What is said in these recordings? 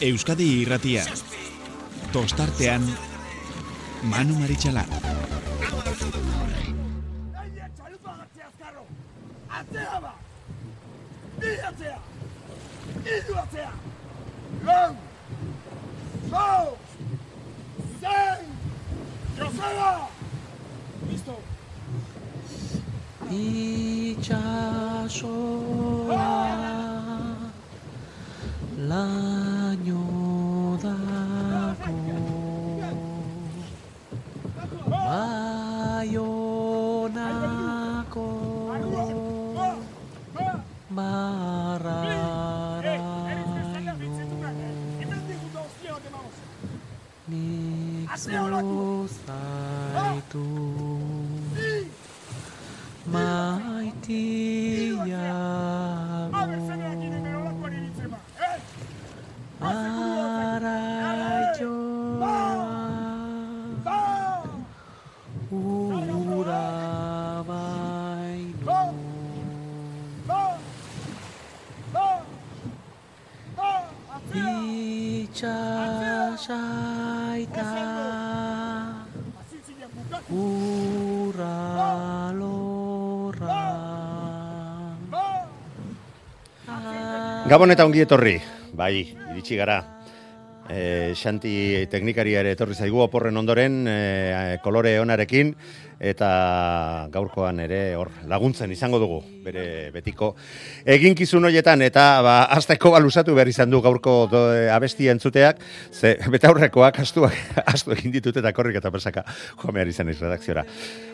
Euskadi irratia. Tostartean, Manu Maritxalar. Atzea ba! Ni atzea! Idu atzea! Lau! Zau! Zein! Joseba! Listo! itxasoa laino dako baionako barraraino nik zuzaitu itxasaita ura lorra Gabon eta ongi etorri, bai, iritsi gara. E, Xanti teknikaria ere etorri zaigu oporren ondoren e, kolore onarekin eta gaurkoan ere hor laguntzen izango dugu bere betiko eginkizun hoietan eta ba hasteko balusatu behar izan du gaurko do, e, abesti entzuteak ze betaurrekoak astuak astu egin ditut eta korrik eta presaka joan izan iz redakziora.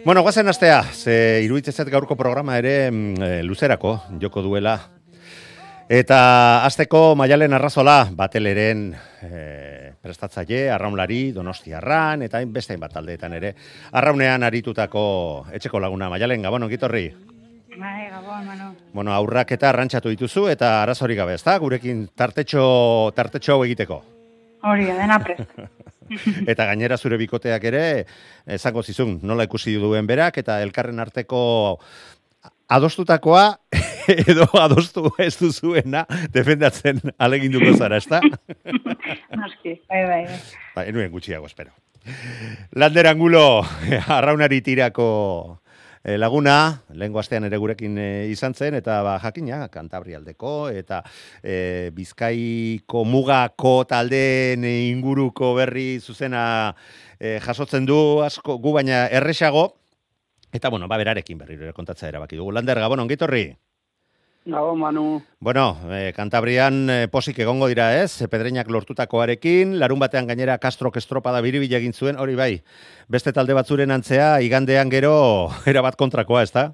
Bueno, guazen astea, ze iruditzen gaurko programa ere e, luzerako joko duela Eta azteko maialen arrazola, bateleren e, prestatzaile, arraunlari, donostiarran, eta beste hainbat taldeetan ere. Arraunean aritutako etxeko laguna, maialen, gabon, ongitorri? Bai, gabon, mano. Bueno, aurrak eta arrantxatu dituzu, eta arazorik gabe, ezta? Gurekin tartetxo, tartetxo hau egiteko. Hori, dena prest. eta gainera zure bikoteak ere, esango zizun, nola ikusi duen berak, eta elkarren arteko adostutakoa edo adostu ez duzuena defendatzen aleginduko zara, ezta? Noski, bai, bai, bai. Ba, enuen gutxiago, espero. Lander Angulo, arraunari tirako eh, laguna, lehengo astean ere gurekin eh, izan zen, eta ba, jakina, kantabrialdeko, eta eh, bizkaiko mugako taldeen inguruko berri zuzena eh, jasotzen du asko, gu baina erresago, Eta, bueno, ba, berarekin berriro ere kontatza erabaki dugu. Lander, Gabon, ongitorri? Gabon, Manu. Bueno, eh, Kantabrian eh, posik egongo dira ez, eh, pedreinak lortutakoarekin, larun batean gainera Castro estropada biribila egin zuen, hori bai, beste talde batzuren antzea, igandean gero, erabat kontrakoa, ez da?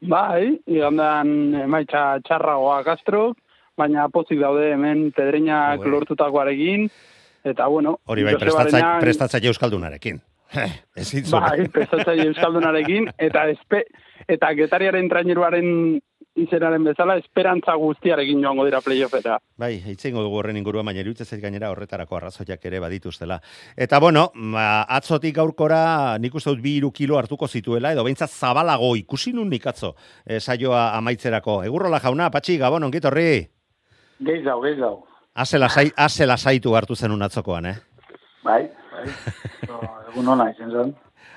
Bai, igandean emaitza txarragoa Castro, baina pozik daude hemen pedreinak lortutakoarekin, eta bueno, Hori bai, Joseba prestatza, prestatzaile euskaldunarekin. Ezin zuen. Bai, prestatzaile euskaldunarekin, eta espe, eta getariaren traineruaren izenaren bezala, esperantza guztiarekin joango dira playoffera. Bai, itzengo dugu horren inguruan, baina iruditzen zait gainera horretarako arrazoiak ere badituztela. Eta bueno, ma, atzotik gaurkora nik uste dut bi hiru kilo hartuko zituela, edo behintzat zabalago ikusi nun nik atzo, e, saioa amaitzerako. Egurrola jauna, patxi, gabon, ongitorri? Geiz dau, geiz dau. Azela, sai, azela saitu hartu zenun atzokoan, eh? Bai, egun hona izen zen.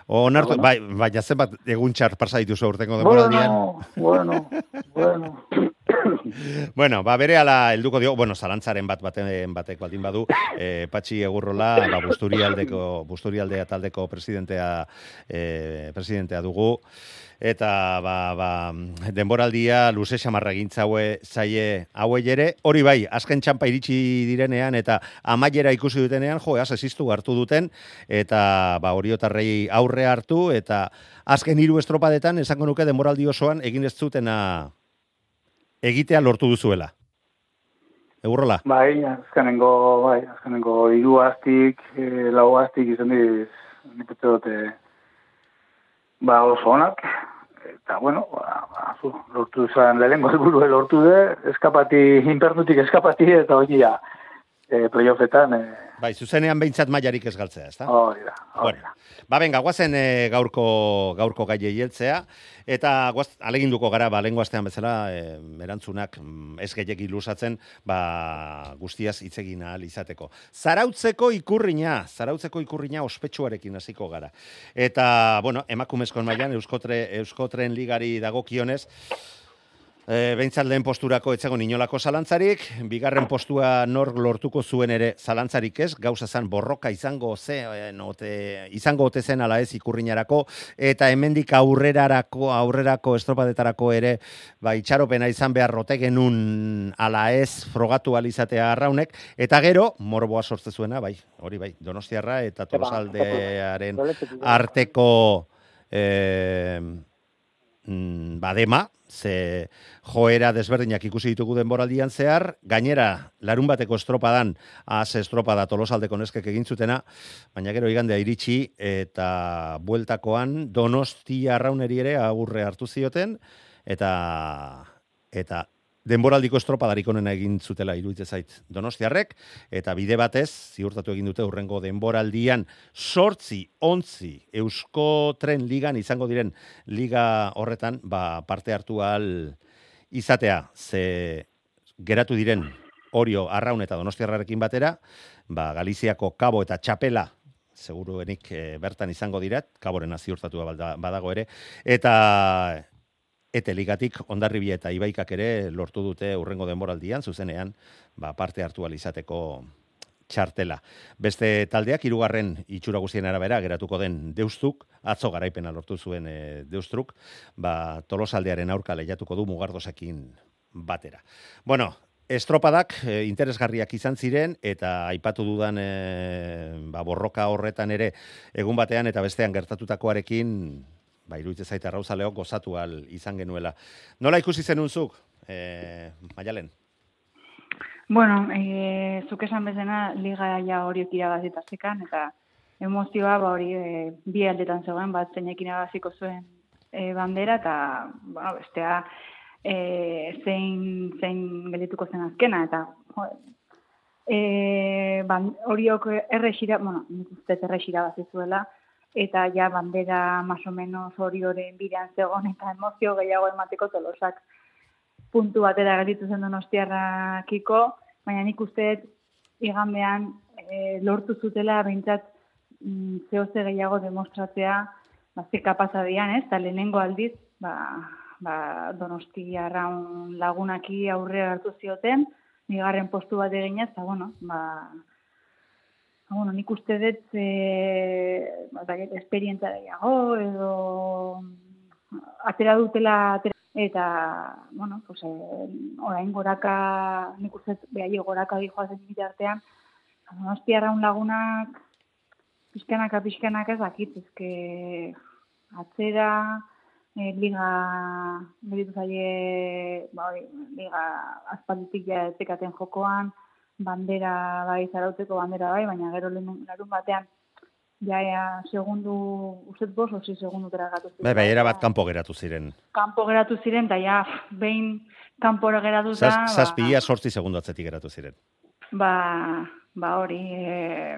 Onartu, bai, baina zenbat egun txar pasa dituzu aurtengo denboraldian. Bueno, bueno, bueno. Bueno, ba, bere ala helduko dio, bueno, zalantzaren bat baten batek baldin badu, eh, Patxi Egurrola, ba, Busturialdeko, Busturialdea taldeko presidentea, eh, presidentea dugu, eta ba, ba, denboraldia luze xamarra gintza haue zaie hauei ere, hori bai, azken txampa iritsi direnean, eta amaiera ikusi dutenean, jo, az esistu hartu duten, eta ba, oriotarrei aurre hartu, eta azken hiru estropadetan, esango nuke denboraldi osoan, egin ez zutena egitea lortu duzuela. Egurrola? Bai, azkenengo, bai, azkenengo hiru astik, eh, lau astik izan diz, nik dute, ba, oso onak, eta, bueno, ba, ba, zu, lortu zen lehenengo helburua lortu de, eskapati, inpernutik eskapati, eta hori ja, e, playoffetan, e, Bai, zuzenean behintzat mailarik ez galtzea, ezta? hori da, hori Bueno, da. ba benga, guazen e, gaurko gaurko gai heltzea eta guaz aleginduko gara ba lengo astean bezala e, erantzunak mm, ez gehiegi lusatzen ba guztiaz hitz egin ahal izateko. Zarautzeko ikurrina, zarautzeko ikurrina ospetsuarekin hasiko gara. Eta bueno, emakumezkoen mailan Euskotre Euskotren ligari dagokionez E, behintzat lehen posturako etzegon inolako zalantzarik, bigarren postua nor lortuko zuen ere zalantzarik ez, gauza zan borroka izango ze, e, ote, izango ote zen ala ez ikurrinarako, eta hemendik aurrerarako, aurrerako estropadetarako ere, ba, itxaropena izan behar rote genun ala ez frogatu alizatea arraunek, eta gero, morboa sortze zuena, bai, hori bai, donostiarra eta tolosaldearen arteko eh, mm, badema, ze joera desberdinak ikusi ditugu denboraldian zehar, gainera larun bateko estropadan, az estropada tolosaldeko neskek egin zutena, baina gero igandea iritsi eta bueltakoan donosti arrauneri ere agurre hartu zioten, eta eta denboraldiko estropadarik onena egin zutela iruditzen zait Donostiarrek eta bide batez ziurtatu egin dute urrengo denboraldian sortzi ontzi Eusko Tren Ligan izango diren liga horretan ba, parte hartu ahal izatea. Ze geratu diren Orio Arraun eta Donostiarrarekin batera ba, Galiziako Kabo eta Txapela seguruenik e, bertan izango dirat, kaborena ziurtatu badago ere, eta Ete ligatik ondarribia eta ibaikak ere lortu dute urrengo denboraldian, zuzenean, ba, parte hartu izateko txartela. Beste taldeak hirugarren itxura guztien arabera geratuko den deustuk, atzo garaipena lortu zuen e, deustruk, ba, tolosaldearen aurka lehiatuko du mugardosakin batera. Bueno, estropadak e, interesgarriak izan ziren eta aipatu dudan e, ba, borroka horretan ere egun batean eta bestean gertatutakoarekin ba, iruditzen zaita rauzaleo gozatu al izan genuela. Nola ikusi zenunzuk, e, Maialen? Bueno, e, zuk esan bezena liga ja horiek irabazitazekan, eta emozioa ba hori e, bi aldetan zegoen, bat zeinekin irabaziko zuen e, bandera, eta bueno, bestea e, zein, zein gelituko zen azkena, eta jo, e, ban, horiok errexira, bueno, nik uste errexira bazizuela, eta ja bandera más o menos hori oren bidean zegoen eta emozio gehiago emateko tolosak puntu batera gelditu zen donostiarrakiko, baina nik uste igandean e, lortu zutela behintzat mm, zehose gehiago demostratzea ba, ze kapasa dian, ez? Eta lehenengo aldiz, ba, ba, donostiarraun lagunaki aurre hartu zioten, bigarren postu bat eginez, eta bueno, ba, bueno, nik uste dut e, ba, esperientza gehiago edo atera dutela atera, eta bueno, pues, e, orain goraka nik uste behaile goraka dihoazen bitartean Donostiarra un lagunak pizkanaka pizkanaka ez dakit, ezke atzera e, liga meditu zaie ba, liga aspalditik ja etekaten jokoan bandera bai zarauteko bandera bai, baina gero larun batean ja, ja segundu, ustet bos, osi segundu teragatu ziren. Bai, bai, era bat kanpo geratu ziren. Kanpo geratu ziren, eta ja, behin kanpora geratu da. Zaz, zazpia sortzi segundu atzetik geratu ziren. Ba, ba hori, e,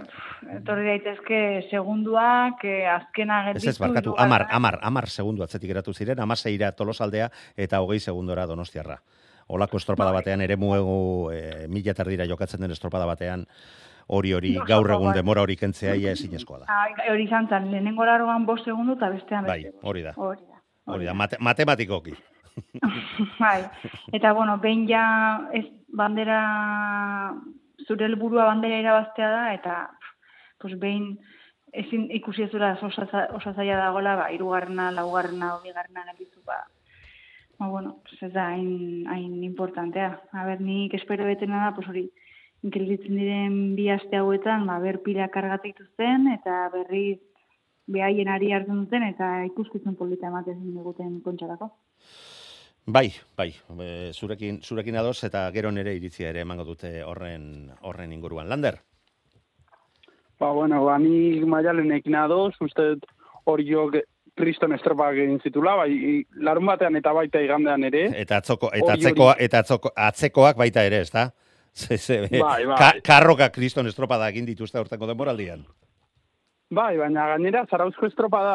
etorri daitezke segunduak, e, azkena gertitu. Ez ez, barkatu, amar, amar, amar segundu atzetik geratu ziren, amaseira tolosaldea eta hogei segundora donostiarra. Olako estropada Bai. batean, ere muegu e, mila terdira jokatzen den estropada batean, hori hori gaur egun bai. demora hori kentzea ia ezinezkoa da. Hori izan zen, lehenengo laroan bost segundu eta bestean Bai, beste. hori da. Hori da. Hori da, mate, matematikoki. bai, eta bueno, behin ja ez bandera, zure helburua bandera irabaztea da, eta pues behin ezin ikusi ez dura oso oso zaila dagoela, ba, irugarrena, laugarrena, obigarrena gelditu, ba, ba, bueno, pues ez da hain, hain importantea. A ber, nik espero betena da, pues hori, gelditzen diren bi aste hauetan, ba, ber pila kargatu dituzten, eta berri behaien ari hartzen duten, eta ikuskizun polita ematen diguten kontxarako. Bai, bai, e, zurekin, zurekin ados eta gero nere iritzia ere emango dute horren horren inguruan. Lander? Ba, bueno, ba, ni maialenekin adoz, uste dut hori kriston estropak egin zitula, bai, larun batean eta baita igandean ere. Eta atzoko eta atzekoa eta atzoko, atzekoak baita ere? Ze, ze, Bai, bai. Ka, karroka kriston estropada egin dituzte hortako denboraldian. Bai, baina gainera zarauzko estropa da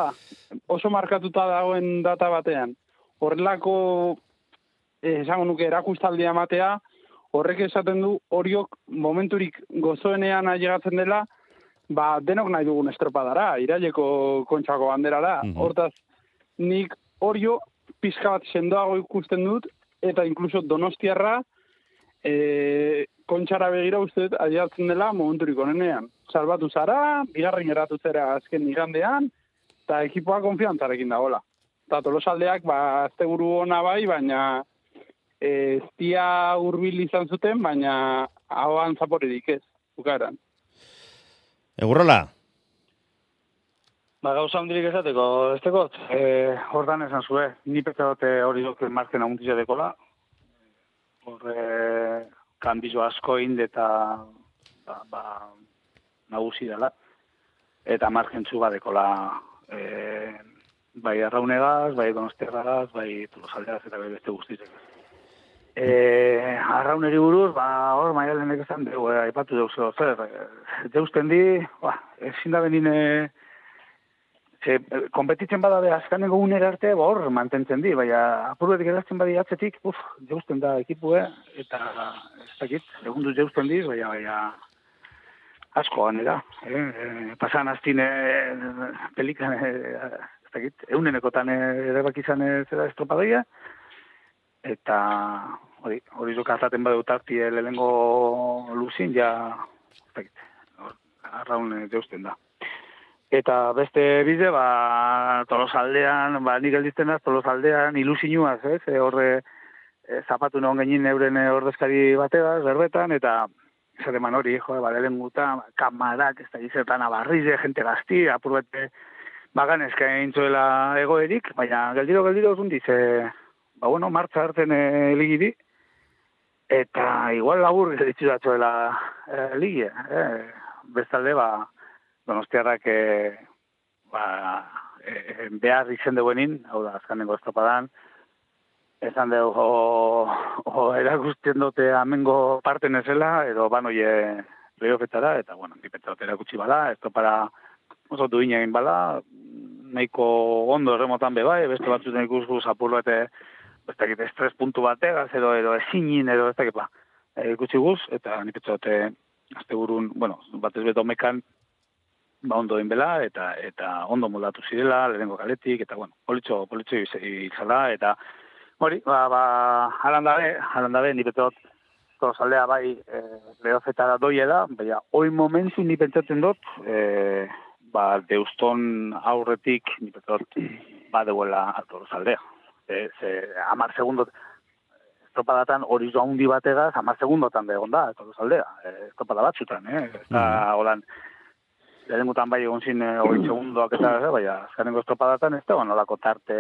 oso markatuta dagoen data batean. Horrelako, eh, esango nuke, erakustaldia matea, horrek esaten du horiok momenturik gozoenean ailegatzen dela, ba, denok nahi dugun estropadara, iraileko kontxako banderara. Mhm. Hortaz, nik horio pizka bat sendoago ikusten dut, eta inkluso donostiarra, e, kontxara begira uste dut ailegatzen dela momenturik onenean. Salbatu zara, bigarren eratu zera azken igandean, eta ekipoa konfiantzarekin dagoela. Eta tolosaldeak, ba, azte buru ona bai, baina ez dia hurbil izan zuten, baina hauan zaporerik ez, bukaeran. Egurrola, Ba, gauza hundirik esateko, ez tekot, e, hortan esan zue, ni peta dute hori duk marken amuntizia dekola, horre kanbizo asko ind eta ba, ba, nagusi dela, eta marken txuga dekola e, bai arraunegaz, bai donostiagaz, bai tolosaldeaz eta bai beste guztizek. E, arrauneri buruz, ba, hor, maialenek esan, deu, e, aipatu deu zer, e, deusten di, ba, ezin da benin, e, Ze, kompetitzen bada be azkaneko unera arte, ba, hor mantentzen di, baina apurbetik edazten badi atzetik, uf, jausten da ekipue, eta ez dakit, egun du jausten di, baina, baina asko ganera. Eh? E, pasan aztine pelikan, e, ez dakit, eunenekotan ere bakizan zera estropadoia, eta hori, hori zo kartaten badu tarti lehengo luzin, ja, arraun jausten da. Eta beste bide, ba, tolosaldean, ba, nik gelditzen naz, tolosaldean ilusinuaz, ez? E, horre, e, zapatu non genin euren e, ordezkari bategaz, berbetan, eta zer eman hori, jo, ba, lehen guta, kamarak, ez da gizetan abarrize, jente gazti, apur bete, bagan eskain zuela egoerik, baina geldiro, geldiro, zundiz, e, ba, bueno, martza hartzen e, ligiri, eta igual labur gelditu datzuela e, ligi, e, bestalde, ba, donostiarrak e, ba, e, behar izen duenin, hau da, azkanengo estropadan, esan dugu, o, o erakusten dute amengo parten ezela, edo banoie playoffetara, eta, bueno, nipetzaot erakutsi bala, estropara oso duin egin bala, nahiko ondo erremotan be bai, beste batzuten ikusguz apurlo eta ez dakit estres puntu bategaz, edo, edo ezinin, edo ez dakit, ba, e, ikusi guz, eta nipetzaot azte burun, bueno, batez beto mekan, ba ondo inbela eta eta ondo moldatu zirela lehenengo kaletik eta bueno politxo politxo izala eta hori ba ba halandabe halandabe ni betot saldea bai e, leofetara doiela baina hoi momentu ni pentsatzen dut e, ba deuston aurretik ni betot ba deuela alto e, ze 10 segundo estropadatan hori zo handi bategaz 10 segundotan da egon da alto saldea e, estropada batzutan eh eta holan lehenengutan bai egon zin hori segundoak eta eh, bai, azkanengo estropadatan ez da, nolako tarte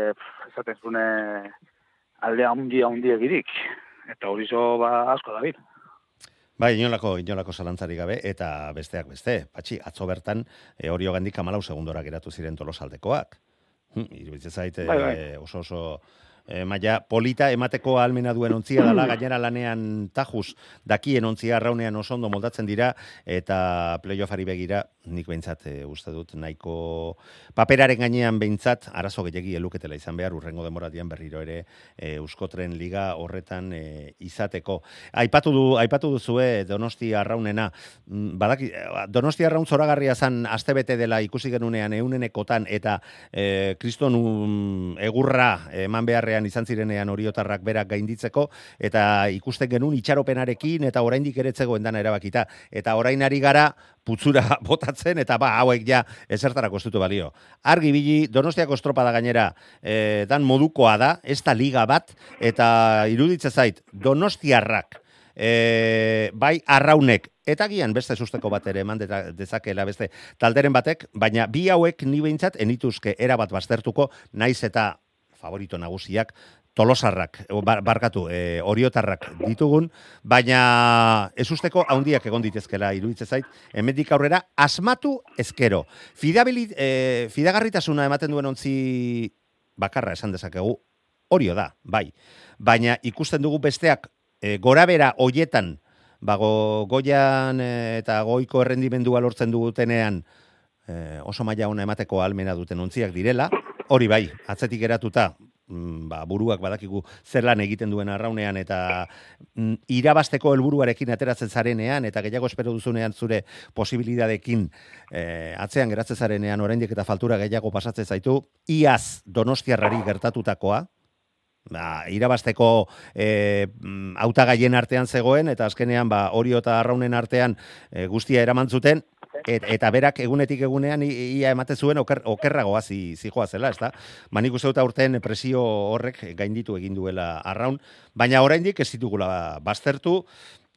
esaten zune aldea handi handi egirik. Eta hori zo ba, asko da Bai, inolako, inolako zalantzari gabe, eta besteak beste. Patxi, atzo bertan, e, hori hogandik amalau segundora geratu ziren tolosaldekoak. Hm, Irubitzen zaite Bai, bai. e, oso oso e, maia polita emateko almena duen ontzia dela, gainera lanean tajuz dakien ontzia arraunean oso ondo moldatzen dira, eta playoffari begira, nik behintzat e, uste dut nahiko paperaren gainean behintzat arazo gehiagi eluketela izan behar urrengo demoratian berriro ere e, Euskotren liga horretan e, izateko. Aipatu du aipatu duzue Donosti Arraunena, Mm, badaki Donosti Arraun zoragarria zan astebete dela ikusi genunean eunenekotan eta e, kriston um, egurra eman beharrean izan zirenean oriotarrak berak gainditzeko eta ikusten genuen itxaropenarekin eta oraindik ere ez zegoen dana erabakita eta orain ari gara putzura botatzen eta ba hauek ja ezertarako ez dute balio. Argi bili Donostiako estropada gainera e, dan modukoa da, ez da liga bat eta iruditze zait Donostiarrak e, bai arraunek eta gian beste susteko bat ere eman dezakela beste talderen batek, baina bi hauek ni behintzat enituzke erabat baztertuko naiz eta favorito nagusiak tolosarrak, o, bar, barkatu, e, oriotarrak ditugun, baina ez usteko egon ditezkela iruditze zait, hemendik aurrera asmatu ezkero. Fidabilit, e, fidagarritasuna ematen duen ontzi bakarra esan dezakegu, horio da, bai. Baina ikusten dugu besteak e, gorabera hoietan bago goian eh, eta goiko errendimendua lortzen dutenean eh, oso maila ona emateko almena duten ontziak direla, hori bai, atzetik eratuta, mm, ba, buruak badakigu zer lan egiten duen arraunean eta mm, irabasteko helburuarekin ateratzen zarenean eta gehiago espero duzunean zure posibilidadekin eh, atzean geratzen zarenean oraindik eta faltura gehiago pasatzen zaitu, iaz donostiarrari gertatutakoa, ba, irabasteko e, hautagaien artean zegoen, eta azkenean ba, orio eta arraunen artean e, guztia eraman zuten, et, eta berak egunetik egunean ia emate zuen oker, okerragoa zi, zijoa zela, ezta? Ba, nik uste dut aurten presio horrek gainditu egin duela arraun, baina oraindik ez ditugula baztertu,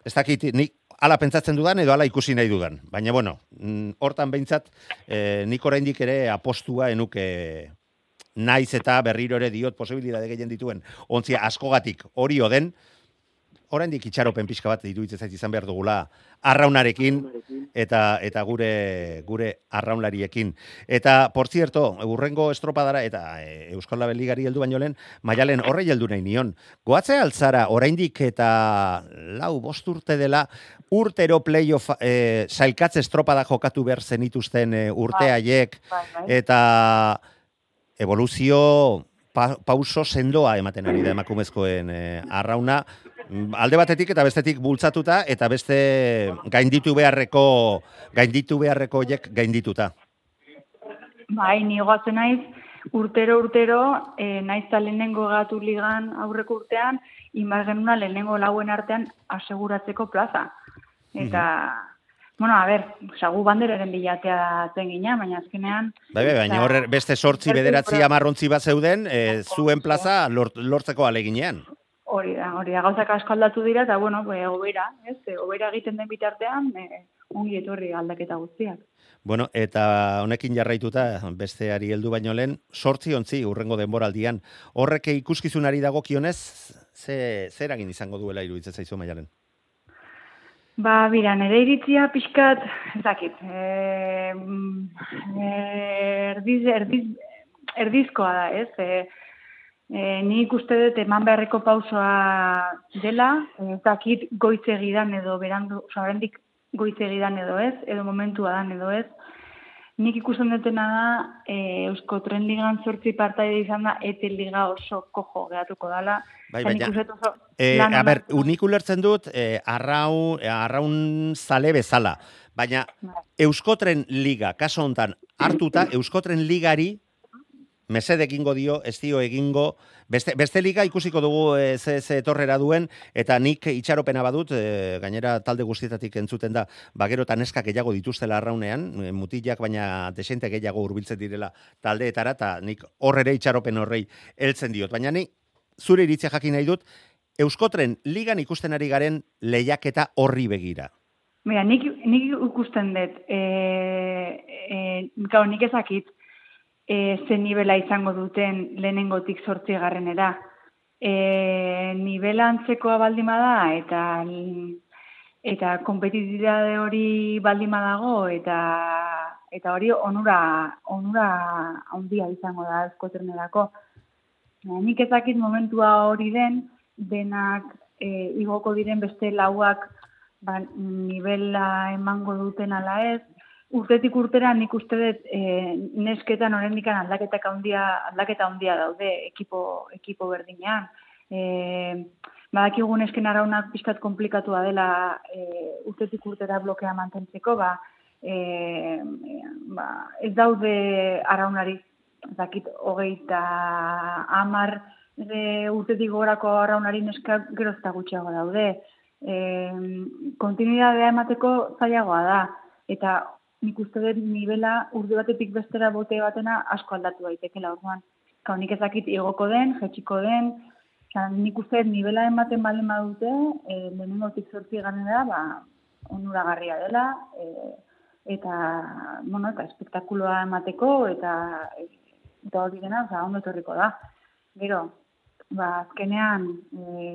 ez dakit nik ala pentsatzen dudan edo ala ikusi nahi dudan. Baina, bueno, mm, hortan behintzat, eh, nik oraindik ere apostua enuke naiz eta berriro ere diot posibilidade gehien dituen ontzia askogatik hori oden, oraindik itxaropen pixka bat iruditzen zait izan behar dugula arraunarekin eta eta gure gure arraunlariekin. Eta por cierto, urrengo estropadara eta e, Euskal Label Ligari heldu baino lehen, Maialen horrei heldu nahi nion. Goatzea altzara oraindik eta lau bost urte dela urtero playoff e, sailkatze estropada jokatu behar zenituzten e, urte Bai. haiek Bai, bai. eta evoluzio pa, pauso sendoa ematen ari da emakumezkoen eh, arrauna Mm, alde batetik eta bestetik bultzatuta eta beste gainditu beharreko gainditu beharreko hiek gaindituta. Bai, ni goazen naiz, urtero, urtero, e, naiz eta lehenengo gatu ligan aurreko urtean, inbar genuna lehenengo lauen artean aseguratzeko plaza. Eta, bueno, a ber, sagu banderaren bilatea zen gina, baina azkenean... Bai, bai, baina Eta- hor beste sortzi bederatzi amarrontzi bat zeuden, e, zuen plaza lort, lortzeko aleginean. Hori da, hori da, gauzak asko aldatu dira, eta, bueno, e, obera, ez, obera egiten den bitartean, e, ongi etorri aldaketa guztiak. Bueno, eta honekin jarraituta besteari heldu baino lehen, sortzi ontzi urrengo denboraldian. Horrek ikuskizunari dagokionez, ze, zer egin izango duela iruditzen zaizu maialen? Ba, bira, nire iritzia pixkat, ez dakit, e, mm, erdiz, erdiz, erdizkoa da, ez? E, e, nik uste dut eman beharreko pausoa dela, ez dakit goitzegidan edo berandu, oza, goitzegidan edo ez, edo momentua dan edo ez. Nik ikusten dutena da, e, Eusko Tren Ligan zortzi partaide izan da, ete liga oso kojo geratuko dala. Bai, Eta baina- oso E, a ber, unik ulertzen dut, e, arraun, arraun zale bezala. Baina Bai. Euskotren Liga, kaso hontan hartuta, Euskotren Ligari mesede egingo dio, ez dio egingo, beste, beste liga ikusiko dugu e, ze, ze etorrera duen, eta nik itxaropena badut, e, gainera talde guztietatik entzuten da, bagero eta neskak gehiago dituztela arraunean, e, mutilak baina desente gehiago hurbiltzen direla taldeetara, eta nik horrere itxaropen horrei heltzen diot. Baina ni zure iritzia jakin nahi dut, Euskotren ligan ikusten ari garen lehiaketa horri begira. Mira, nik, nik ikusten dut, e, e, gau, nik ezakit, e, ze nivela izango duten lehenengotik sortzi garrenera. E, nivela antzekoa baldima da, eta eta kompetitibitate hori baldima dago, eta eta hori onura, onura handia izango da eskoternerako. Nik ezakit momentua hori den, denak e, igoko diren beste lauak ba, nivela emango duten ala ez, urtetik urtera nik uste dut e, nesketan oraindikan aldaketak handia aldaketa handia daude ekipo ekipo berdinean. E, badakigu nesken arraunak pixkat komplikatua dela e, urtetik urtera blokea mantentzeko, ba, e, ba, ez daude arraunari ez dakit hogeita amar e, urtetik gorako arraunari neska gero eta gutxiago daude. E, kontinuidadea emateko zailagoa da. Eta nik uste dut nivela urte batetik bestera bote batena asko aldatu daitekela orduan. Kau nik ezakit igoko den, jetxiko den, Osa, nik uste nivela ematen balen badute, e, lehenengotik zortzi ganera, ba, onuragarria dela, e, eta, bueno, eta espektakuloa emateko, eta, eta hori dena, oza, ondo etorriko da. Gero, ba, azkenean, e,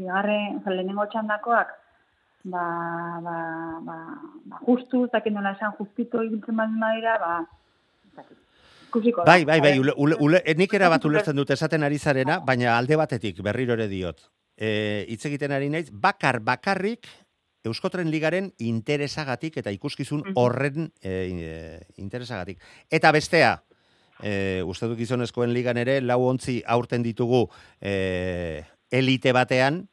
bigarren, oza, lehenengo txandakoak, ba, ba, ba, ba justu, ez dakit nola esan justito ibiltzen baldin badira, ba, ikusiko. Bai, bai, bai, A ule, ule, ule, nik era bat ulertzen dut esaten ari zarena, baina alde batetik berriro ere diot. e, hitz egiten ari naiz, bakar bakarrik Euskotren Ligaren interesagatik eta ikuskizun horren e, interesagatik. Eta bestea, e, uste dut gizonezkoen ligan ere, lau ontzi aurten ditugu e, elite batean,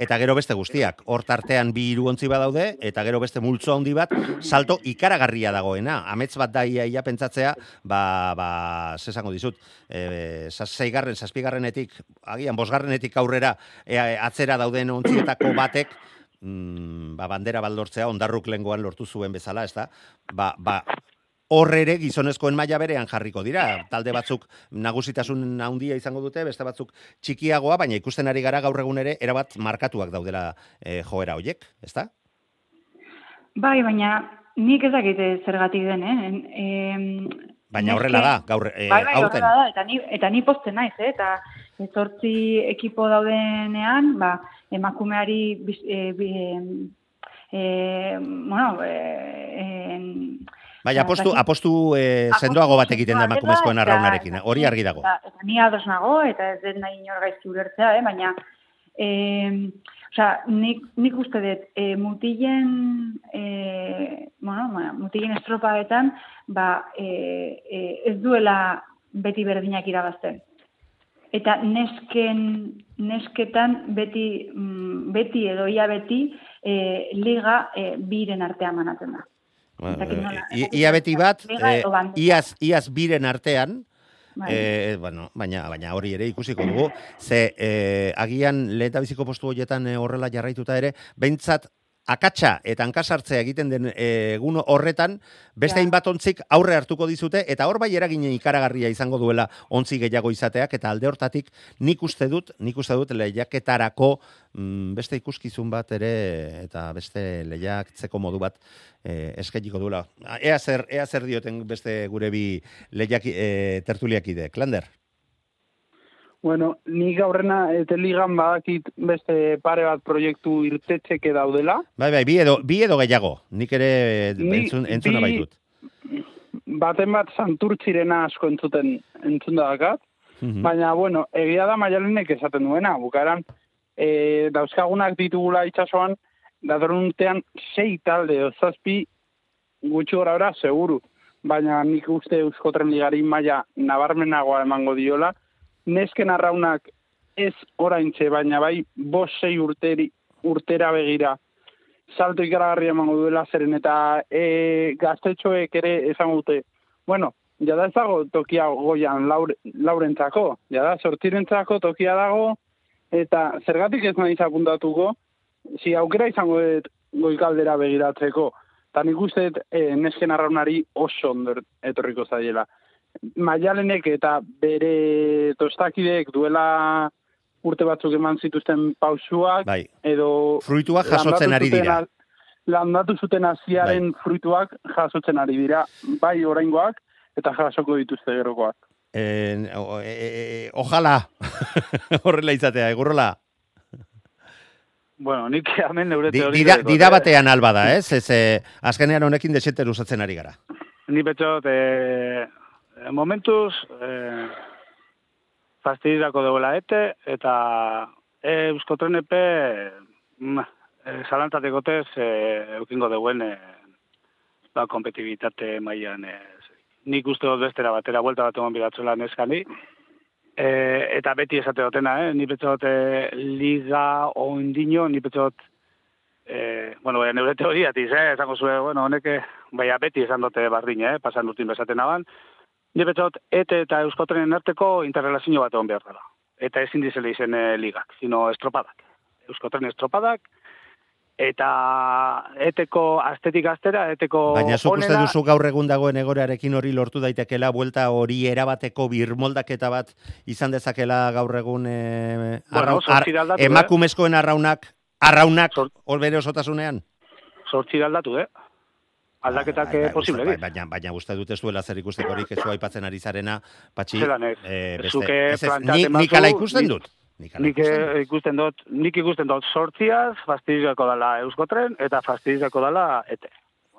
eta gero beste guztiak. Hor tartean bi hiru ontzi badaude, eta gero beste multzo handi bat, salto ikaragarria dagoena. Amets bat da ia, ia pentsatzea, ba, ba, zesango dizut, e, seigarren, zazpigarrenetik, agian bosgarrenetik aurrera, e, atzera dauden ontzietako batek, mm, ba, bandera baldortzea ondarruk lengoan lortu zuen bezala, ez da? Ba, ba, hor ere gizonezkoen maila berean jarriko dira. Talde batzuk nagusitasun handia izango dute, beste batzuk txikiagoa, baina ikusten ari gara gaur egun ere erabat markatuak daudela e, joera hoiek, ezta? Bai, baina nik ez dakit eh, zergatik den, eh? Em, Baina horrela da, gaur e, bai, bai, aurten. horrela da, eta ni, eta ni posten naiz, eh? eta zortzi ekipo daudenean, ba, emakumeari, biz- e, bi, e, bueno, e, en, Bai, Ba, apostu, apostu e, sendoago bat egiten da emakumezkoen arraunarekin, eta- hori argi dago. Eta, eta ni ados nago, eta ez den nahi inor gaizki ulertzea, eh? baina eh, osea, nik, nik uste dut eh, mutilen eh, bueno, mutilen estropaetan ba, eh, eh, ez duela beti berdinak irabazten. Eta nesken, nesketan beti, mm, beti edo ia beti eh, liga eh, biren artean manatzen da. I- ia beti bat, e, iaz, iaz biren artean, Bai. E, bueno, baina, baina hori ere ikusiko dugu, ze e, agian leheta biziko postu horietan e, horrela jarraituta ere, behintzat akatsa eta hankasartzea egiten den e, egun horretan, beste Ja. ontzik aurre hartuko dizute, eta hor bai eragine ikaragarria izango duela ontzi gehiago izateak, eta alde hortatik nik uste dut, nik uste dut lehiaketarako mm, beste ikuskizun bat ere, eta beste lehiaktzeko modu bat e, eskainiko duela. Ea zer, ea zer dioten beste gure bi lehiak e, tertuliakide. Klander? Bueno, nik aurrena eta ligan badakit beste pare bat proiektu irtetxeke daudela. Bai, bai, bi edo, bi edo gehiago. Nik ere Ni entzun, entzuna bi- baitut. Baten bat santurtzirena asko entzuten entzun dakat. Mhm. Baina, bueno, egia da maialenek esaten duena, bukaran, e, dauzkagunak ditugula itxasoan, datorren urtean sei talde, o zazpi gutxi gora bera, seguru. Baina nik uste Euskotren ligari maila nabarmenagoa emango diola. Nesken arraunak ez oraintxe, baina bai bos sei urteri, urtera begira salto ikaragarri emango duela zeren eta e, gaztetxoek ere esango dute, bueno, jada ez dago tokia goian laure, laurentzako, jada sortzirentzako tokia dago, eta zergatik ez naiz apuntatuko, si aukera izango dut goikaldera begiratzeko, eta nik uste e, nesken arraunari oso ondo etorriko zaiela. Maialenek eta bere tostakideek duela urte batzuk eman zituzten pausuak, Bai, edo fruituak jasotzen ari dira. Landatu zuten hasiaren fruituak jasotzen ari dira, bai oraingoak eta jasoko dituzte gerokoak. En, o, e, e, e, ojala, horrela izatea, egurrola. Bueno, nik hemen neure Di, teoria dida, dida eh? batean alba da, ez? Ez, e, azkenean honekin desenter usatzen ari gara. Ni betxot, eh, momentuz, eh, fastidizako duela ete, eta e, euskotrenepe, mm, eh, zalantzateko eh, eukingo deuen eh, ba, kompetibitate mailan eh, nik uste dut bestera batera, buelta bat egon bidatzela neskani, e, eta beti esate dutena, eh? ni betxot eh, liga ondino, ni betxot eh, bueno, baina neure teoriatiz, eh, esango zuen, bueno, honek, eh, baina beti esan dute bardin, eh, pasan urtin bezaten aban, ni betxot, ete eta euskotrenen arteko interrelazio bat egon behar dela. Eta ezin dizela izen eh, ligak, sino estropadak. Euskotren estropadak, eta eteko astetik astera, eteko Baina zuk uste duzu gaur egun dagoen egorearekin hori lortu daitekela, buelta hori erabateko birmoldaketa bat izan dezakela gaur egun e, Bueno, zortzi aldatu, eh? emakumezkoen arraunak, arraunak, hor bere osotasunean? sortzi aldatu, eh? Aldaketak bai, eh, posible, bai, diz. baina, baina uste dut ez duela zer ikusteko horik ez aipatzen ari zarena, patxi, ez. eh, beste, Zuke ez, ez, planteatzen ni, nik ala ikusten dut. Nik Nik ikusten dut. eh, nik ikusten dut sortziaz, fastidizako dala Euskotren, eta fastidizako dala ete.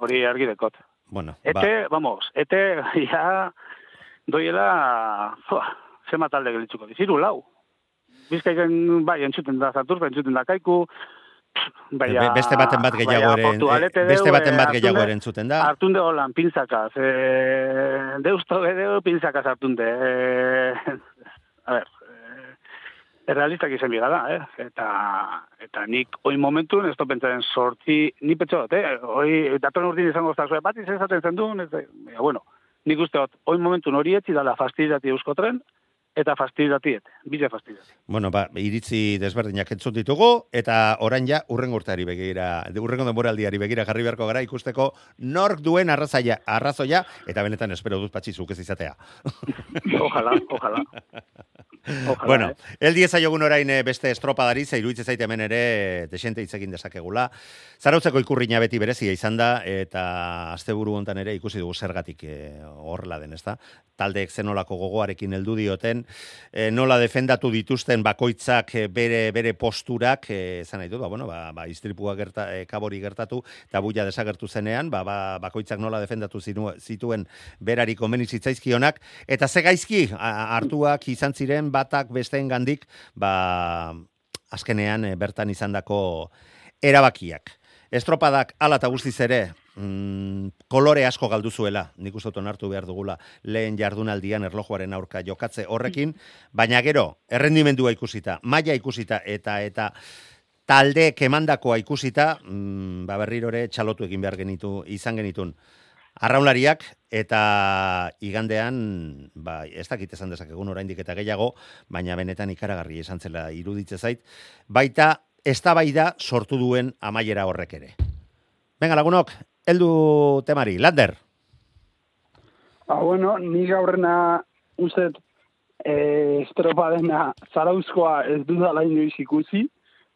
Hori argi dekot. Bueno, Ete, vamos, ete, ja, doiela, fua, zema talde gelitzuko, diziru lau. Bizkaiken, bai, entzuten da Saturn, entzuten da Kaiku, Baina, Be- beste baten bat gehiago ere, Portugalete beste baten bat eh, gehiago ere entzuten da. Hartunde holan, pinzakaz. E, deusto bedeo, pinzakaz hartunde. E, a ber, e, realistak izan biga da, eh? Eta, eta nik oin momentun, ez pentsaren sortzi, ni petxo dut, eh? Oi, datorren urtin izango zazue, bat izaten zen duen, ez, bueno, nik uste dut, oin momentun hori etzi dala fastidati euskotren, eta fastidatiet, bize fastidati. Bueno, ba, iritzi desberdinak entzun ditugu, eta orain ja, urren urteari begira, urrengo denboraldiari begira jarri beharko gara ikusteko nork duen arrazaia, arrazoia, eta benetan espero dut patxi zuk ez izatea. Ojalá, ojalá. Ojalá, bueno, eh? el diez aiogun orain eh, beste estropadari, ze iruditzen zaite hemen ere desente hitz egin dezakegula. Zarautzeko ikurriña beti berezia izan da, eta asteburu hontan ere ikusi dugu zergatik eh, horrela den, ezta? Taldeek zenolako gogoarekin heldu dioten, eh, nola defendatu dituzten bakoitzak eh, bere bere posturak, eh, esan nahi dut, ba, bueno, ba, ba istripua gerta, kabori gertatu, eta buia desagertu zenean, ba, ba, bakoitzak nola defendatu zinu- zituen berari komeni zitzaizkionak, eta ze gaizki hartuak izan ziren batak besteen gandik, ba, azkenean bertan izandako erabakiak. Estropadak ala eta guztiz ere, mm, kolore asko galdu zuela, nik uste onartu behar dugula, lehen jardunaldian erlojuaren aurka jokatze horrekin, baina gero, errendimendua ikusita, maila ikusita, eta eta talde kemandakoa ikusita, mm, ba berriro ere txalotu egin behar genitu, izan genitun. Arraunlariak eta igandean, ba, ez dakit esan dezakegun oraindik eta gehiago, baina benetan ikaragarri esan zela iruditze zait, baita eztabaida sortu duen amaiera horrek ere. Venga, lagunok, heldu temari, Lander. Ba, bueno, ni gaurrena uste eh, estropa dena zarauzkoa ez dudala inoiz ikusi.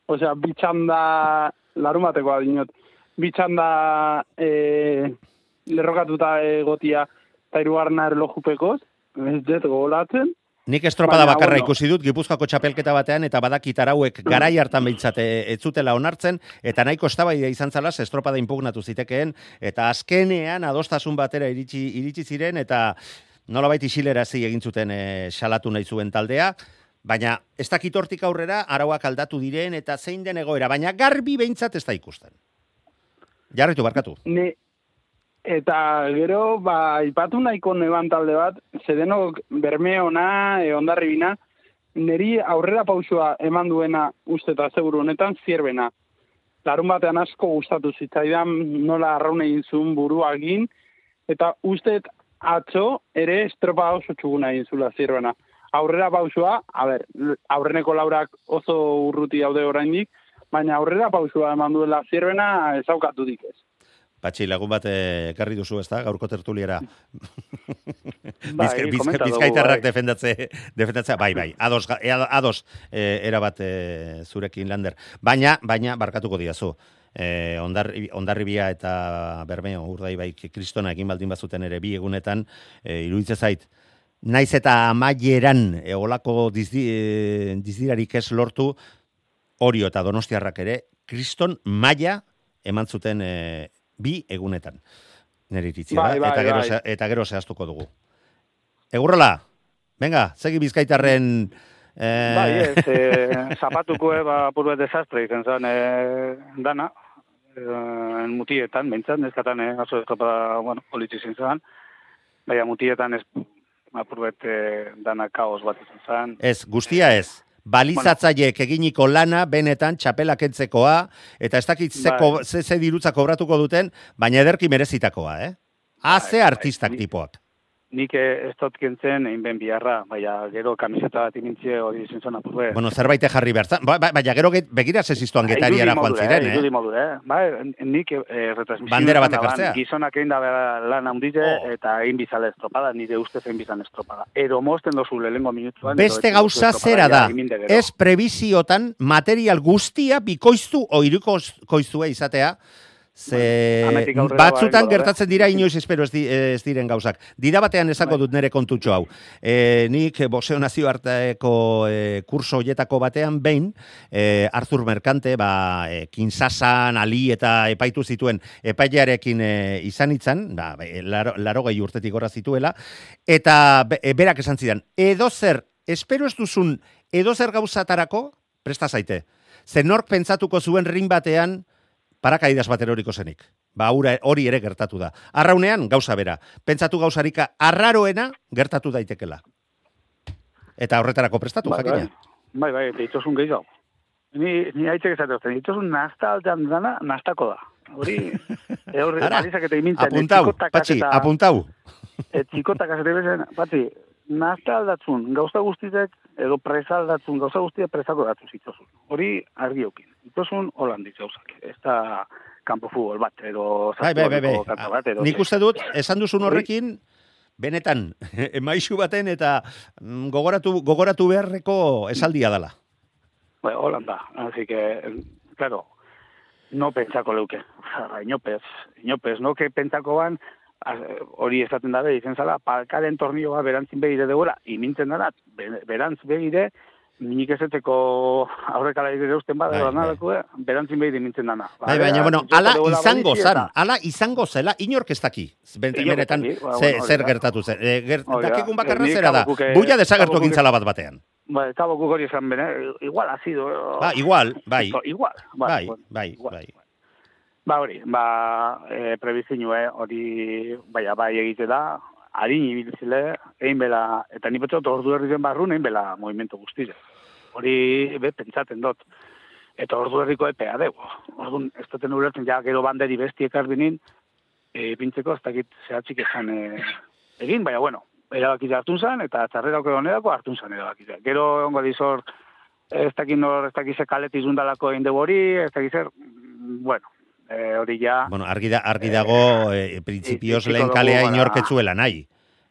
Osea, bitxanda, larun batekoa dinot, bitxanda eh, lerrokatuta egotia eta irugarna erlojupekoz, ez dut golatzen. Nik estropada Baina, bakarra bueno. ikusi dut Gipuzkoako txapelketa batean eta badakit arauek garai hartan behintzat eh, ez zutela onartzen eta nahiko eztabaida izan zala estropada impugnatu zitekeen eta azkenean adostasun batera iritsi iritsi ziren eta nolabait isilerazi egin zuten eh, salatu nahi zuen taldea baina ez dakit hortik aurrera arauak aldatu diren eta zein den egoera baina garbi behintzat ez da ikusten. Jarritu barkatu. Ne, eta gero, ba, ipatu nahiko neban talde bat, zedenok bermeona, e, ondarribina, neri aurrera pausua eman duena uste eta seguru honetan zierbena. Larun batean asko gustatu zitzaidan nola arraun egin zuen buruagin, eta uste atzo ere estropa oso txuguna egin zula zierbena. Aurrera pausua, a ber, aurreneko laurak oso urruti daude oraindik, baina aurrera pausua eman duela zierbena ezaukatu dik ez. Patxi, lagun bat eh, ekarri duzu, ez da, gaurko tertuliera. Bai, Bizka- bizka- Bizkaitarrak bai. defendatze, defendatze, bai, bai, ados, ea- ados eh, erabat eh, zurekin lander. Baina, baina, barkatuko diazu. Eh, ondarri, ondarribia eta bermeo urdai bai kristona egin baldin bazuten ere bi egunetan, eh, iruditze zait, naiz eta amaieran e, olako dizdi, e, dizdirarik ez lortu, Orio eta Donostiarrak ere, kriston maila eman zuten e, bi egunetan. Nere iritzia da, Bai, bai, eta, gero, bai. eta gero zehaztuko dugu. Egurrola, venga, segi bizkaitarren... Eh, Bai, ez, e, zapatuko ba, purbe desastre izan zen e, dana, e, mutietan, behintzat, neskatan, e, oso estropada, bueno, politxe izan zen, baina mutietan ez, apurbet e, dana kaos bat izan zen. Ez, guztia ez. Balizatzaiek eginiko lana benetan txapelakentzekoa, eta ez dakit ze, Bai. ko, ze, ze dirutza kobratuko duten, baina ederki merezitakoa, eh? Haze Bai, artistak bai. tipoak. Nik eh, ez dut kentzen egin ben biharra, baina gero kamiseta bat imintzie hori izan zen apurbe. Bueno, zerbait jarri behar. zan. Ba, ba, baina gero get, begira zeziztuan getariara Irudi joan modura, ziren, Irudi eh? modura, eh? Ba, nik eh, retransmisio Bandera batek daban, hartzea. Gizonak egin da lan handize Oh. eta egin bizala estropada, nire ustez egin bizan estropada. Ero mosten dozu lehengo minutuan. Beste gauza zera da. Ez prebiziotan material guztia bikoiztu oiruko koiztua izatea, ze Ametik aurrera batzutan ba, gertatzen dira inoiz espero ez, di, ez diren gauzak. Dira batean esako Bai. dut nere kontutxo hau. E, nik boseo nazio arteko e, kurso hoietako batean behin, e, Arthur Merkante, ba, e, kinsasan, ali eta epaitu zituen epailearekin e, izan itzan, ba, e, laro, laro gehi urtetik gora zituela, eta be- berak esan zidan, edo zer, espero ez duzun edo zer gauzatarako, presta zaite. Zer nork pentsatuko zuen rin batean, parakaidas bat eroriko zenik. Ba, hura- hori ere gertatu da. Arraunean, gauza bera. Pentsatu gauzarika arraroena gertatu daitekela. Eta horretarako prestatu, Bai, jakina. Bai, bai, deitozun gehiago. Ni, ni haitzek esate zen, deitozun nasta aldean dana, nastako da. Hori, e, horre, Ara, eta imintzen, Apuntau, patxi, apuntau. E, txikotak azete bezen, patxi, nasta aldatzun, gauza guztizek, edo presa aldatzun, gauza guztiek presako datzu zitozun. Hori argi eukin. Itozun holandiz gauzak. Ez da kampo futbol bat, edo Bai, bai, bai, bai. bat, edo Nik uste dut, esan duzun horrekin, benetan, emaisu baten eta mm, gogoratu, gogoratu beharreko esaldia dala. Bai, Holanda. Así que, claro, no pentsako leuke. Osea, inopez, inopez, no que pentsako ban, az- hori esaten dabe, izen zala, palkaren tornioa berantzin begire degoela, imintzen dara, be- berantz begire, minik ezeteko aurrekala egire usten bada, Bai, bai, bai. berantzin begire imintzen dana. Bai, baina, bueno, ala izango zan, ala izango zela, inork ez daki. Benetan, ba, zer gertatu zen. E, ger, dakikun bakarra zera da, kabokuke- buia desagertu kabokuke- egin zala bat batean. Bai, eta bokuk hori esan bene, igual ha sido... Ba, igual, bai, Igual, bai, bai, bai. Ba hori, ba, e, prebizinue, hori, baina, bai egite da, harin ibiltzile, egin bela, eta ni betzot ordu herri den barrun, egin bela movimento guztize. Hori, be, pentsaten dut. Eta ordu herriko epea dugu. Orduan, ez duten ulertzen, ja, gero banderi besti ekarbinin, e, pintzeko, ez dakit zehatzik esan e, egin, baina, bueno, erabaki hartun zan, eta txarrera okero honedako hartun zan erabaki Gero, ongo dizor, ez dakit nor, ez dakit ze kalet izundalako egin hori, ez dakit zer, mm, bueno, e, hori ja... Bueno, argi, da, argi dago, e, printzipioz ikusiko lehen kalea inorketzuela nahi.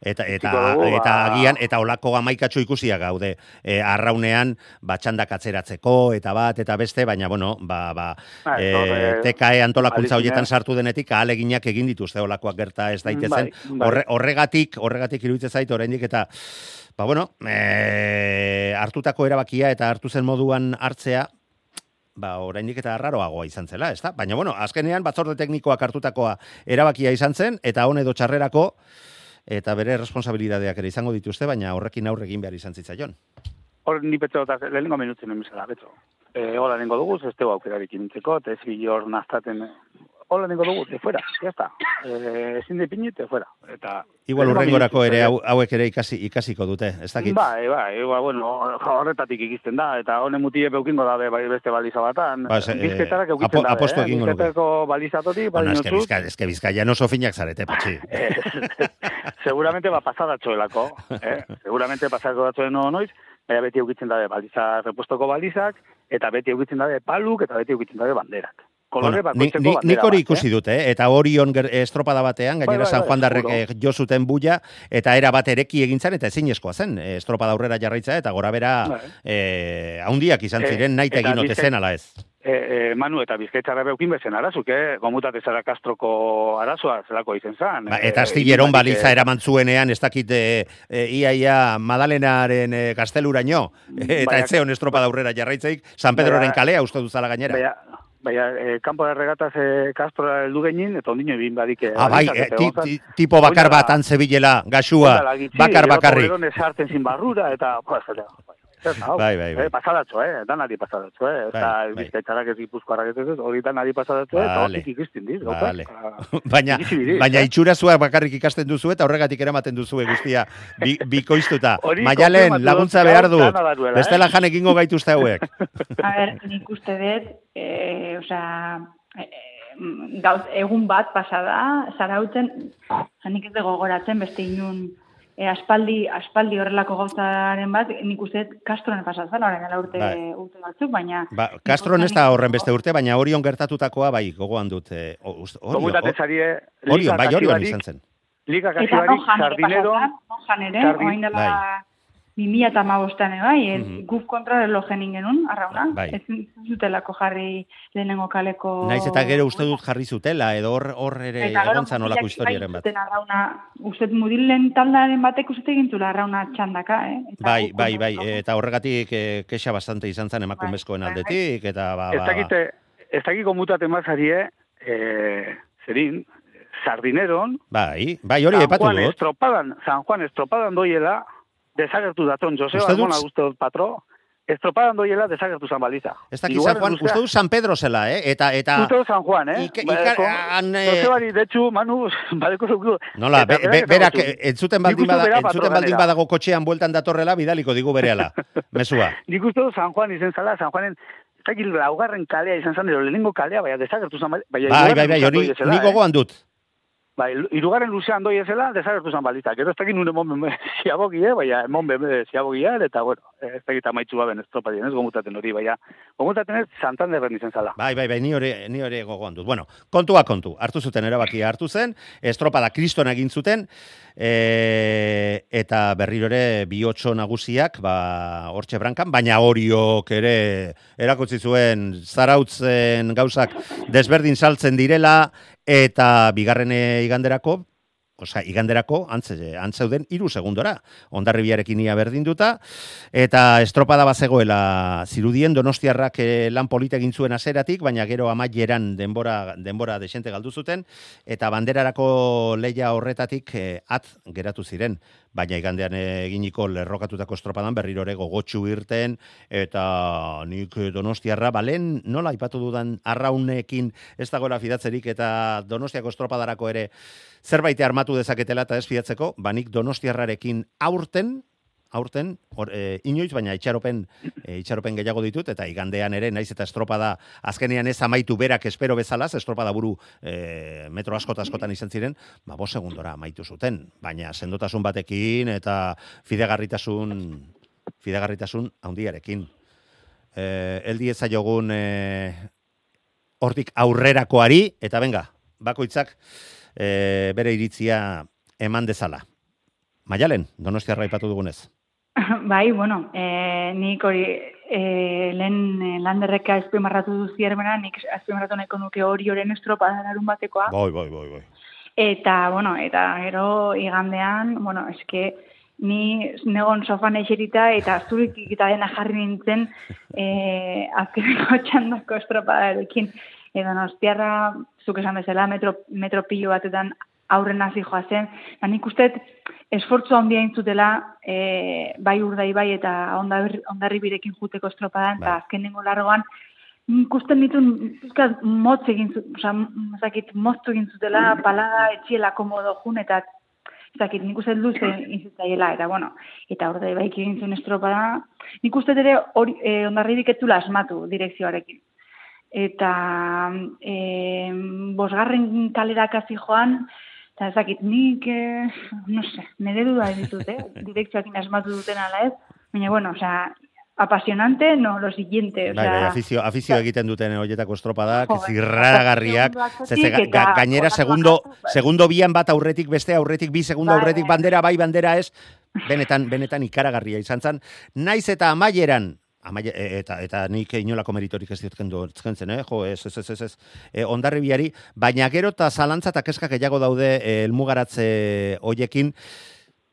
Eta, eta, dugu, eta ba- agian, eta olako amaikatxo ikusiak gaude, e, arraunean, batxandak atzeratzeko, eta bat, eta beste, baina, bueno, ba, ba, Ba, e, TKE antolakuntza horietan sartu denetik, ahaleginak egin dituzte olakoak gerta ez daitezen. Bai, bai. Horre, horregatik, horregatik iruditzen zait, oraindik eta, ba, bueno, e, hartutako erabakia eta hartu zen moduan hartzea, ba, oraindik eta arraroagoa izan zela, ezta? Baina, bueno, azkenean batzorde teknikoak hartutakoa erabakia izan zen, eta hon edo txarrerako, eta bere responsabilidadeak ere izango dituzte, baina horrekin aurre egin behar izan zitzaion. Hor ni betzo eta lehenengo minutzen emizela, betzo. E, hola nengo dugu, ez tegu aukerarik intzeko, eta ez bilor naztaten, hola nengo dugu, te fuera, ya está. E, ezin de pinit, te fuera. Eta, Igual urrengorako ere eh? hau, hauek ere ikasi, ikasiko dute, ez dakit? Bai, bai, bai, bueno, horretatik ikisten da, eta honen mutie peukingo dabe bai beste baliza batan. Ba, ze- Bizketarak eh, eukitzen apo- dabe, apostu eh? egingo nuke. Bizketako balizatotik, Bueno, eske, bizka, eske bizkaia oso finak zarete, patxi. seguramente va pasadatxoelako, eh? seguramente pasadatxoen no noiz, baina beti eukitzen dabe baliza, repuestoko balizak, eta beti eukitzen dabe paluk, eta beti eukitzen dabe banderak. Kolore Bueno, bakoitzeko ni, ni, nik hori ikusi eh? dut, eh? eta orion ger, estropada batean, gainera Bai, bai, San bai, Juan Darrek jo zuten buia, eta era bat ereki egin zen, eta ezinezkoa zen, eh, estropada aurrera jarraitza, eta gora bera Bai. eh, haundiak izan Eh, ziren, nahi eta egin ote Bizkai- zen ala ez. E, e, Manu eta Bizkaitzarra beukin bezen arazuk, eh? Gomutate zara Castroko arazoa zelako izen zan. Ba, eta astilleron barik, baliza eh, eraman zuenean, ez dakit e, e, ia ia Madalenaren e, kasteluraino, eta Baina- ez zeon estropada aurrera jarraitzeik, San Pedroren kalea uste duzala gainera. Baina, baina eh, kanpo de regatas eh, Castro heldu genin, eta ondino egin badik... Eh, Ah, bai, eta ti- ti- tipo bakar bat antzebilela, gaxua, bakar bakarrik. toleron esartzen zin barrura, eta... Eta, zer hau? Bai, bai, bai. Eh, pasadatxo, eh? Danari pasadatxo, eh? Eta Bai, bai. bizkaitzarak ez gipuzkoarak ez ez, hori danari pasadatxo, eh? Eta Vale. hortik ikistin diz, Vale. gauzak. baina, biriz, baina eh? itxurazua bakarrik ikasten duzu eta horregatik eramaten duzu guztia bi, bikoiztuta. Maialen, laguntza behar dana daruela, eh? Bestela jan egingo gaituzte hauek. A ber, nik uste dut, e, osea, gauz, egun bat pasada, zarautzen, nik ez gogoratzen, beste inun, e, aspaldi, aspaldi horrelako gauzaren bat, nik uste Castroen pasatzen, orain dela urte, Bai. urte batzuk, baina... Ba, Castron ez da horren beste urte, baina Orion gertatutakoa bai gogoan dut. Eh, uste- Orion, zarie, Orion, bai Orion izan zen. Liga Eta kasibarik, nojan sardinero, nojan ere, Sardin- orain dela... Bai. 2000 eta amabostan bai, ez, Mhm. guf kontra relojen ingenun, arrauna, Bai. ez zutelako jarri lehenengo kaleko... Naiz eta gero uste dut jarri zutela, edo hor, hor ere Eta egon zan olako historiaren bat. bai zuten arrauna, uste dut mudilen taldaren batek uste egin zula arrauna txandaka, eh? Eta Bai, guk bai, bai, eta horregatik eh, kexa bastante izan zen emakumezkoen Bai, bai, aldetik, eta ba, ez ba, dakite, ez dakiko mutaten mazarie, eh, zerin, sardineron, bai, bai, hori San epatu Juan dut. estropadan, San Juan estropadan doiela, desagertu daton Joseba dut- Almona uste dut patro, estropada ondoiela desagertu zan baliza. Ez dakit San Juan, uste du San Pedro zela, eh? Eta, eta... Uste du San Juan, eh? Ike- Ba, ikar- han, eh, Josebari, de hecho, Manu, badeko zuku. Nola, be, be, berak entzuten baldin, bada, entzuten baldin badago kotxean bueltan datorrela, bidaliko digu berehala. Mesua. Nik uste du San Juan izen zala, San Juanen, dakit laugarren kalea izan zan, edo lehenengo kalea, baina desagertu zan, baina Bai, bai, bai, hori doi ezela, ni eh? Bai, irugarren luzean doi ezela, desagertu zan baliza. Gero ez dakit nune mon ziabogie, baina mon beme ziabogia, eta bueno, ez dakit amaitzu baben estropadien, ez gomutaten hori, baina gomutaten ez Santanderren izen zala. Bai, bai, bai, ni hori, ni hori gogoan dut. Bueno, kontua kontu, hartu zuten erabakia hartu zen, estropada kriston egin zuten, e, eta berriro ere bihotxo nagusiak, ba, hortxe brankan, baina horiok ere erakutsi zuen zarautzen gauzak desberdin saltzen direla, eta bigarren eh, iganderako, Osea, iganderako antze, antzeuden hiru segundora. Ondarribiarekin ia berdinduta eta estropada bazegoela zirudien Donostiarrak eh, lan polita egin zuen haseratik, baina gero amaieran denbora denbora desente galdu zuten eta banderarako leia horretatik eh, at geratu ziren. Baina igandean eginiko lerrokatutako estropadan berriro ere gogotsu irten eta nik Donostiarra balen nola aipatu dudan arraunekin ez dagoela fidatzerik eta Donostiako estropadarako ere zerbait armatu dezaketela eta ez fidatzeko, banik Donostiarrarekin aurten aurten, hor, e, inoiz, baina itxaropen, e, itxaropen gehiago ditut, eta igandean ere, naiz eta estropada azkenean ez amaitu berak espero bezalaz, estropada buru e, metro askot askotan izan ziren, ba, bo segundora amaitu zuten, baina sendotasun batekin eta fidegarritasun, fidegarritasun handiarekin. E, eldi ezaiogun e, hortik aurrerakoari, eta benga, bakoitzak e, bere iritzia eman dezala. Maialen, donostiarra aipatu dugunez. Bai, bueno, e, nik hori e, lehen e, landerreka azpimarratu duziermena, nik azpimarratu nahiko nuke hori oren estropada larun batekoa. Bai, bai, bai, bai. Eta, bueno, eta gero igandean, bueno, eske ni negon sofan eserita eta zurik eta dena jarri nintzen e, azkeneko txandako estropadarekin. Edo nostiarra, zuk esan bezala, metro, metro pilo batetan aurren hasi joazen. Ba, nik uste esfortzu handia intzutela e, bai urdai bai eta ondarri, ondarribirekin juteko estropadan, Bai. eta azkenengo largoan ikusten ditun, pizkat motz egin zu, oza, zakit, moztu egin zutela, palada, etxiela komodo jun, eta zakit, nik uste luze inzitzaiela, eta bueno, eta urdai bai egin zuen estropada, nik uste ere hori, e, ondarribik ez zula asmatu direkzioarekin. Eta e, bosgarren kalera kasi joan, eta ezakit, nik, eh, no sé, nire duda ditut, eh? direkzioakin asmatu duten ala ez, baina, bueno, o sea, apasionante, no, lo siguiente, o Bai, bai, sea, afizio, afizio egiten duten horietako estropadak, bai. zirraragarriak, ga- gainera segundo, bai. segundo bian bat aurretik, beste aurretik, bi segundo Bai, aurretik, bai. bandera bai, bandera ez, benetan, benetan ikaragarria izan zen. Naiz eta amaieran, Amaie, e- eta eta nik inolako meritorik ez diot kendu zen, eh? Jo, ez, ez, ez, ez. E, ondarribiari, baina gero eta zalantza eta kezka gehiago daude e, elmugaratze hoiekin,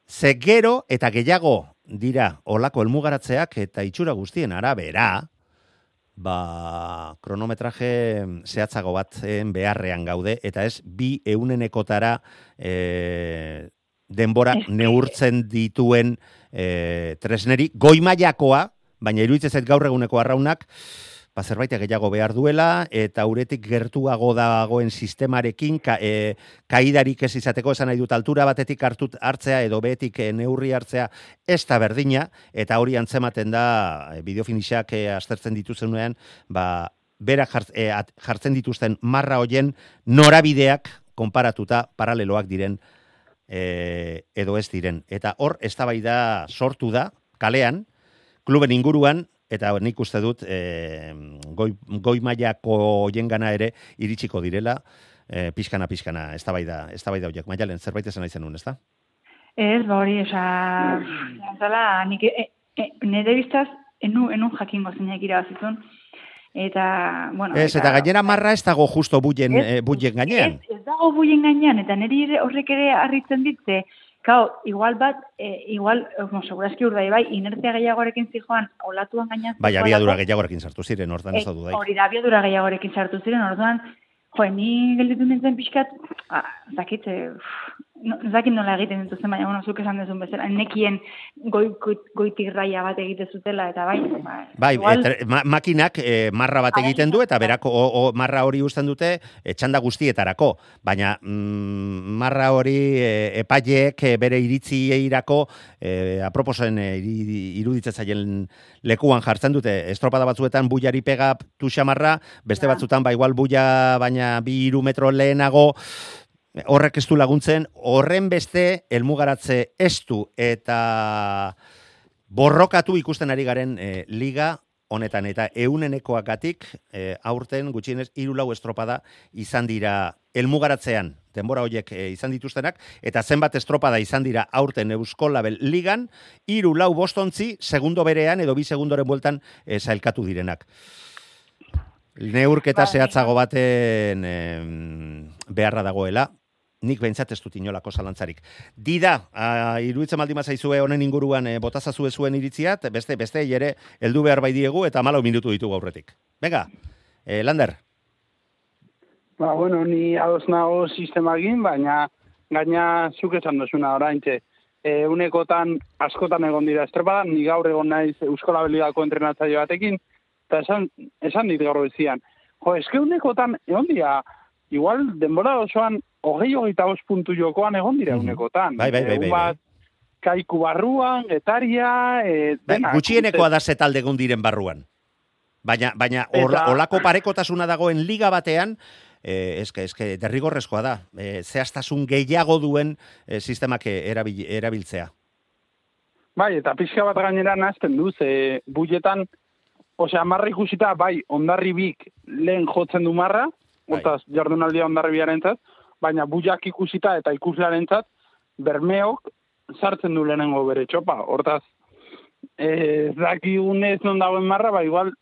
ze gero eta gehiago dira olako elmugaratzeak eta itxura guztien arabera, ba, kronometraje zehatzago batzen beharrean gaude, eta ez bi eunenekotara e, denbora neurtzen dituen e, tresneri, goimaiakoa, baina iruditzen zait gaur eguneko arraunak, ba, zerbait gehiago behar duela, eta uretik gertuago dagoen sistemarekin, ka, e, kaidarik ez izateko, esan nahi dut, altura batetik hartut hartzea, edo behetik e, neurri hartzea, ez da berdina, eta hori antzematen da, e, bideofinixak e, aztertzen dituzenean, ba, berak e, jartzen dituzten marra hoien norabideak konparatuta paraleloak diren e, edo ez diren. Eta hor, eztabaida sortu da, kalean, kluben inguruan, eta nik uste dut e, goi, goi mailako hoiengana ere iritsiko direla, e, pixkana, pixkana, eztabaida, eztabaida horiek. Maialen, zerbait esan nahi zenuen, ezta? Ez, ba hori, osea, zala, nik, e, e, nire biztaz, enu, enun jakingo zeinak irabazitun, eta, bueno... Ez, eta gainera marra ez dago justo buien, Ez, e, buien gainean. Ez, ez dago buien gainean, eta niri horrek ere harritzen ditze, Kao, igual bat, e, igual, como segurazki urdai bai, inertzia gehiagorekin zijoan, olatuan gainean Bai, abiadura gehiagorekin sartu ziren, hortan ez Eh, da dudai. Hori da, abiadura gehiagorekin sartu ziren, orduan, jo, ni gelditu nintzen pixkat, ah, eh, uf, no, ez dakit nola egiten dituzten, baina, bueno, zuk esan duzun bezala, nekien goi, goi, goitik raia bat egite zutela, eta bai, ba, Bai, igual- e, tre- ma- makinak e, marra bat Bai, egiten du eta berako o, o, marra hori uzten dute e, txanda guztietarako, baina mm, marra hori e, epaileek e, bere iritziei,rako e, aproposen e, zaien lekuan jartzen dute. Estropada batzuetan buiari pega tuxamarra, beste Ja. batzutan ba igual buia baina bi hiru metro lehenago horrek ez du laguntzen, horren beste elmugaratze ez du eta borrokatu ikusten ari garen e, liga honetan eta eunenekoagatik e, aurten gutxienez hiru lau estropada izan dira elmugaratzean denbora hoiek e, izan dituztenak eta zenbat estropada izan dira aurten Eusko Label ligan hiru lau bostontzi segundo berean edo bi segundoren bueltan e, sailkatu direnak. Neurketa Bai. zehatzago baten em, beharra dagoela, nik behintzat ez dut inolako zalantzarik. Dida, a, iruditzen baldin zaizue honen inguruan e, botazazue zuen iritziat, beste beste ere heldu behar bai diegu eta malo minutu ditugu aurretik. Venga, e, Lander, Ba, bueno, ni ados nago sistemagin, baina gaina zuk esan duzuna oraintxe. E, unekotan askotan egon dira estropadan, ni gaur egon naiz Euskola Beligako entrenatzaile batekin, eta esan, esan dit gaur bezian. Jo, eske unekotan egon dira, igual denbora osoan hogei hogeita bost puntu jokoan egon dira Mhm. unekotan. Bai, bai, bai, bai, bai. kaiku barruan, getaria, e, bai, denak. gutxienekoa da ze talde egon diren barruan. Baina, baina or, Eta- olako parekotasuna dagoen liga batean, eh, eske, eske derrigorrezkoa da. Eh, zehaztasun gehiago duen eh, sistemak eh, erabil, erabiltzea. Bai, eta pixka bat gainera nazten du, ze buietan, osea, marra ikusita, bai, ondarri bik lehen jotzen du marra, Bai. jardunaldia ondarri biarentzat, baina buiak ikusita eta ikuslearentzat, bermeok sartzen du lehenengo bere txopa, hortaz, eh, ez dakigunez non dagoen marra, ba, igual,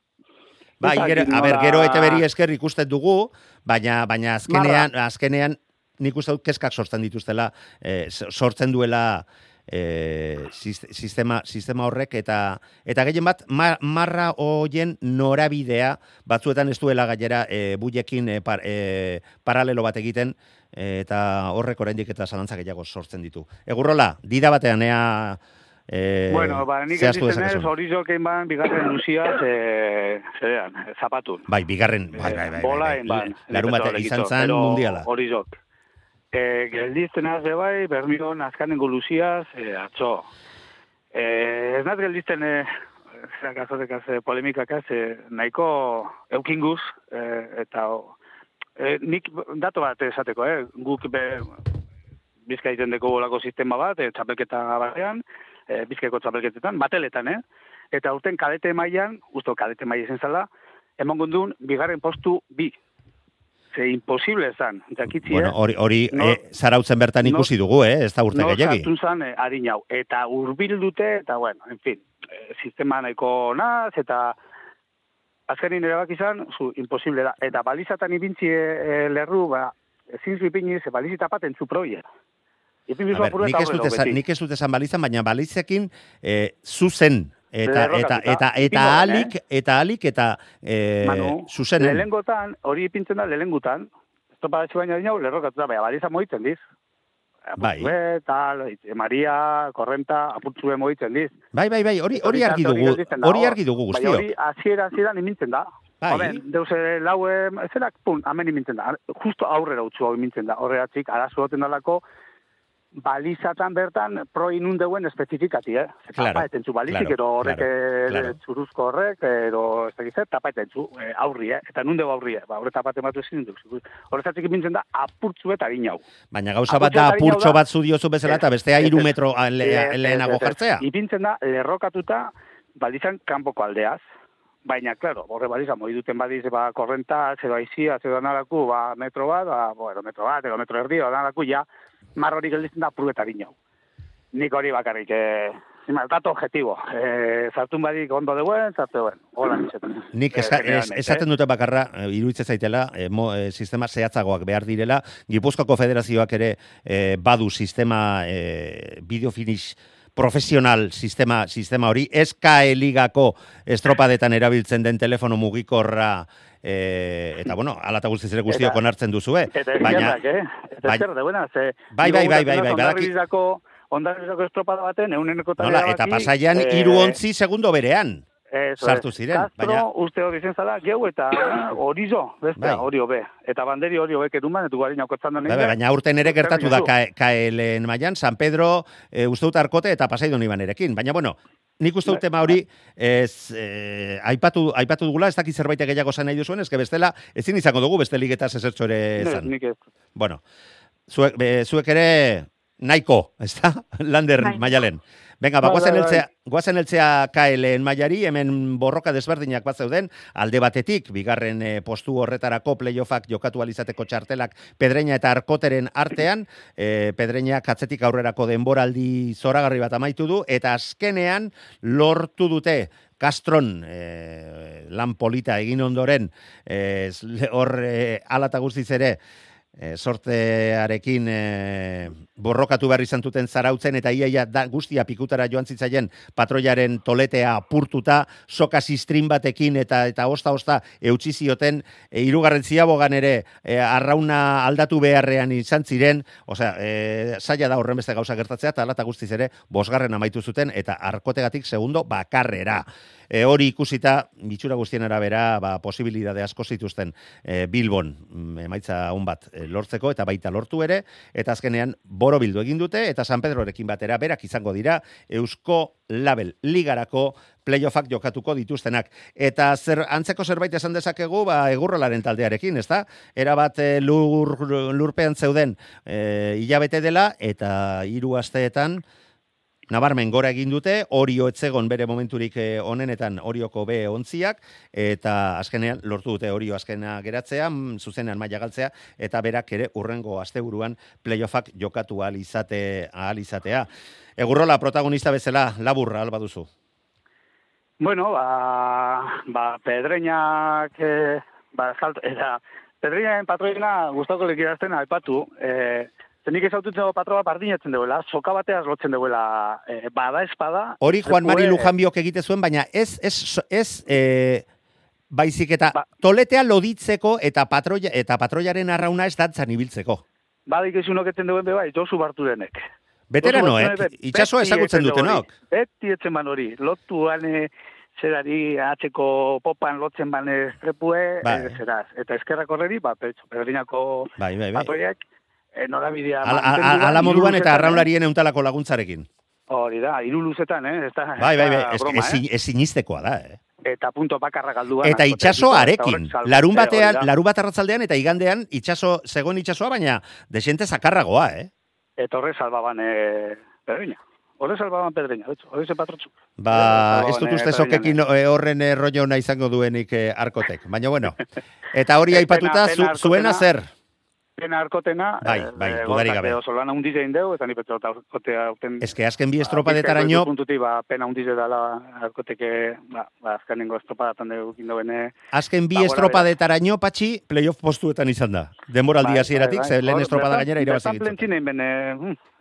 Bai, Ez gero, a ber, gero ete beri esker ikusten dugu, baina baina azkenean azkenean nik uste dut kezkak sortzen dituztela, eh, sortzen duela eh, sis- sistema, sistema horrek eta eta gehien bat ma- marra hoien norabidea batzuetan ez duela gainera eh, buiekin eh, par, eh, paralelo bat egiten eta horrek oraindik eta zalantza gehiago sortzen ditu. Egurrola, dida batean ea eh, bueno, ba, nik ez dezakezun. hori jokein ban, bigarren luziaz, e, zerean, zapatun. Bai, bigarren, bai, bai, bai, bai, Bola bai. ban. Larun bate izan zen mundiala. Hori jok. E, geldizten az de bai, bermion azkanengo luziaz, e, atzo. E, ez naz geldizten, e, zerak azotekaz, e, polemikakaz, e, nahiko eukinguz, e, eta o, e, nik dato bat esateko, eh? guk be, bizka egiten deko bolako sistema bat, e, txapelketa batean, e, bizkaiko txapelketetan, bateletan, eh? Eta urten kadete mailan, usto kadete maila zen zala, eman gondun, bigarren postu bi. Ze imposible zan, jakitzi, Bueno, eh? hori, hori No- eh, zarautzen bertan no- ikusi dugu, eh? Ez da urte no gehiagi. sartun zan eh, adin hau. Eta urbil dute, eta bueno, en fin, eh, sistema nahiko naz, eta azkenin erabak izan, zu, imposible da. Eta balizatan ibintzi e, lerru, ba, ezin zu ipini, ze balizita paten zu proie. Apuru nik eta ez dut esan, beti. nik ez dut esan balizan, baina balizekin eh, zuzen eta eta eta eta alik eta alik eta eh, Manu, zuzenen. lehengotan, hori ipintzen da lehengutan, estopa baina dinau, lerrokatuta, baina baliza moitzen diz. Bai. Apurtzue, tal, itxe, Maria, korrenta, apurtzue moitzen diz. Bai, bai, bai, hori hori argi dugu. Hori hor. argi dugu Bai, guztiok. hori hasiera hasieran imintzen da. Bai. Hoben, deus ere lau eh, zerak, pun, hemen imintzen da. Justo aurrera utzu hau imintzen da. Horregatik, arazo goten dalako, balizatan bertan pro inun deuen espezifikati, eh? Claro, Tapa etentzu balizik, claro, ero horrek claro, eh, txuruzko horrek, ero ez da gizet, tapa etentzu, eh, aurri, eh? Eta nun deu aurri, eh? Ba, horre tapaten batu ezin duk. Horrezatik imintzen da, apurtzu eta ginau. Baina gauza bat da Apurtxo bat zu diozu bezala eta bestea Ez, hiru ez. metro ez, lehenago ez. jartzea. Ipintzen da, lerrokatuta, balizan kanpoko aldeaz. Baina, klaro, horre balizan, moi duten badiz, ba, korrenta, zero aizia, zero analaku, ba, metro bat, ba, bueno, metro bat, edo metro erdi, analaku, ja, mar hori gelditzen da purgeta ginau. Nik hori bakarrik, eh, zima, dato objetibo. Eh, zartun badik ondo deuen, zartu deuen. Hola, nizetan. Nik Eh, eska, es, generalmente, esaten dute bakarra, eh, iruditzen zaitela, eh, mo, eh, sistema zehatzagoak behar direla, Gipuzkoako federazioak ere eh, badu sistema eh, bideo finish profesional sistema, sistema hori, ez ligako estropadetan erabiltzen den telefono mugikorra e, eta bueno, ala eta guztiz ere guztiok onartzen duzue. Eta baina, eskerrak, eh? Eta Bai. eskerrak, buena, ze... Bai, bai, bai, bai, bai, badaki- Ondarrizako, ondarrizako estropada baten, euneneko nola, eta pasaian hiru ontzi segundo berean. Sartu ziren, Castro, baina- uste hori zen zala, geu eta horizo, beste, Bai. hori hobe. Eta banderi hori hobek edunban, etu gari naukotzan da Bai, bai, baina aurten ere gertatu da K- KL-en mailan, San Pedro, e, uste dut arkote eta pasaidon ibanerekin. Baina, bueno, nik uste dut Bai, tema hori, ez, e, aipatu, aipatu dugula, ez dakit zerbait gehiago zan nahi duzuen, ez que bestela, ezin izango dugu beste ligetaz ezertxo ere Ez, zan. nik ez. Bueno, zuek, be, zuek ere nahiko, ez da? Lander Bai. maialen. Venga, ba, Bai, guazen bai, eltzea, guazen eltzea KL-en mailari, hemen borroka desberdinak bat zeuden, alde batetik, bigarren eh, postu horretarako playoffak jokatu alizateko txartelak Pedreña eta Arkoteren artean, eh, Pedreña katzetik aurrerako denboraldi zoragarri bat amaitu du, eta azkenean lortu dute Castron eh, lan polita egin ondoren hor eh, alata guztiz ere e, sortearekin e, borrokatu behar izan duten zarautzen eta iaia da, guztia pikutara joan zitzaien patroiaren toletea apurtuta, soka sistrin batekin eta eta osta-osta eutxi zioten, e, irugarren ziabogan ere e, arrauna aldatu beharrean izan ziren, osea, e, zaila da horren beste gauza gertatzea, eta alata guztiz ere, bosgarren amaitu zuten, eta arkotegatik segundo bakarrera. E, hori ikusita, bitxura guztien arabera, ba, posibilidade asko zituzten e, Bilbon, mm, emaitza hon bat e, lortzeko, eta baita lortu ere, eta azkenean boro bildu egin dute, eta San Pedrorekin batera berak izango dira, Eusko Label Ligarako playoffak jokatuko dituztenak. Eta zer antzeko zerbait esan dezakegu, ba, egurrolaren taldearekin, ezta? Era bat lur, lurpean zeuden e, hilabete dela, eta hiru asteetan, Nabarmen gora egin dute, Orio etzegon bere momenturik eh, onenetan Orioko B ontziak, eta azkenean lortu dute Orio azkena geratzea, mm, zuzenean maila galtzea, eta berak ere urrengo asteburuan playoffak jokatu ahal, izate, ahal izatea. Egurrola protagonista bezala laburra alba duzu. Bueno, ba, ba pedreinak, eh, ba, salt, eta pedreinaen patroiena gustako lekirazten aipatu, eh, zenik ez aututzen patroa bardinetzen duela, soka bateaz lotzen duela, eh, bada espada. Hori Juan Mari Lujanbiok egite zuen, baina ez, ez, ez, e, baizik eta Ba- toletea loditzeko eta patroia, eta patroiaren arrauna ez dantzan ibiltzeko. Badik ez unoketzen duen be bai, Josu Barturenek. Veteranoek, itxasoa ezagutzen dutenok. Beti etzen ban hori, lotuan zerari atzeko popan lotzen ban estrepue, Bai. zeraz. Eta eskerrak horreri, ba, petxo, pedrinako Bai, bai, bai. Eh, norabidea Ala, ala, ala moduan eta luzetan, eh? euntalako laguntzarekin. Hori da, hiru luzetan, eh? Ez da, Bai, bai, bai, ez, broma, ez, ez sinistekoa da, eh? eh? Eta punto bakarra galduan. Eta itxaso arekin. Larun eh, batean, larun bat arratzaldean eta igandean itxaso, zegoen itxasoa, baina desente zakarragoa, eh? Eta horre salbaban eh, pedreña. Horre salbaban pedreña, betxo, horre patrotxu. Ba, ez dut uste eh, zokekin eh, horren eh, rollo ona izango duenik eh, arkotek. Baina bueno, eta hori aipatuta, zu, zuena zer? Pena arkotena, Bai, bai, dudarik gabe. Oso lan handiz egin deu, eta ni petxo eta arkotea aurten... Ez que azken Ba, bi estropadetaraino, Puntuti, ba, pena handiz edala arkoteke, ba, ba, azkenengo estropadatan dugu indoene. azken bi Ba, estropadetaraino, patxi, playoff postuetan izan da. Denboraldi Bai, hasieratik, bai, bai. lehen estropada bertan- gainera irabazi Bertan ditu. plentzin egin bene,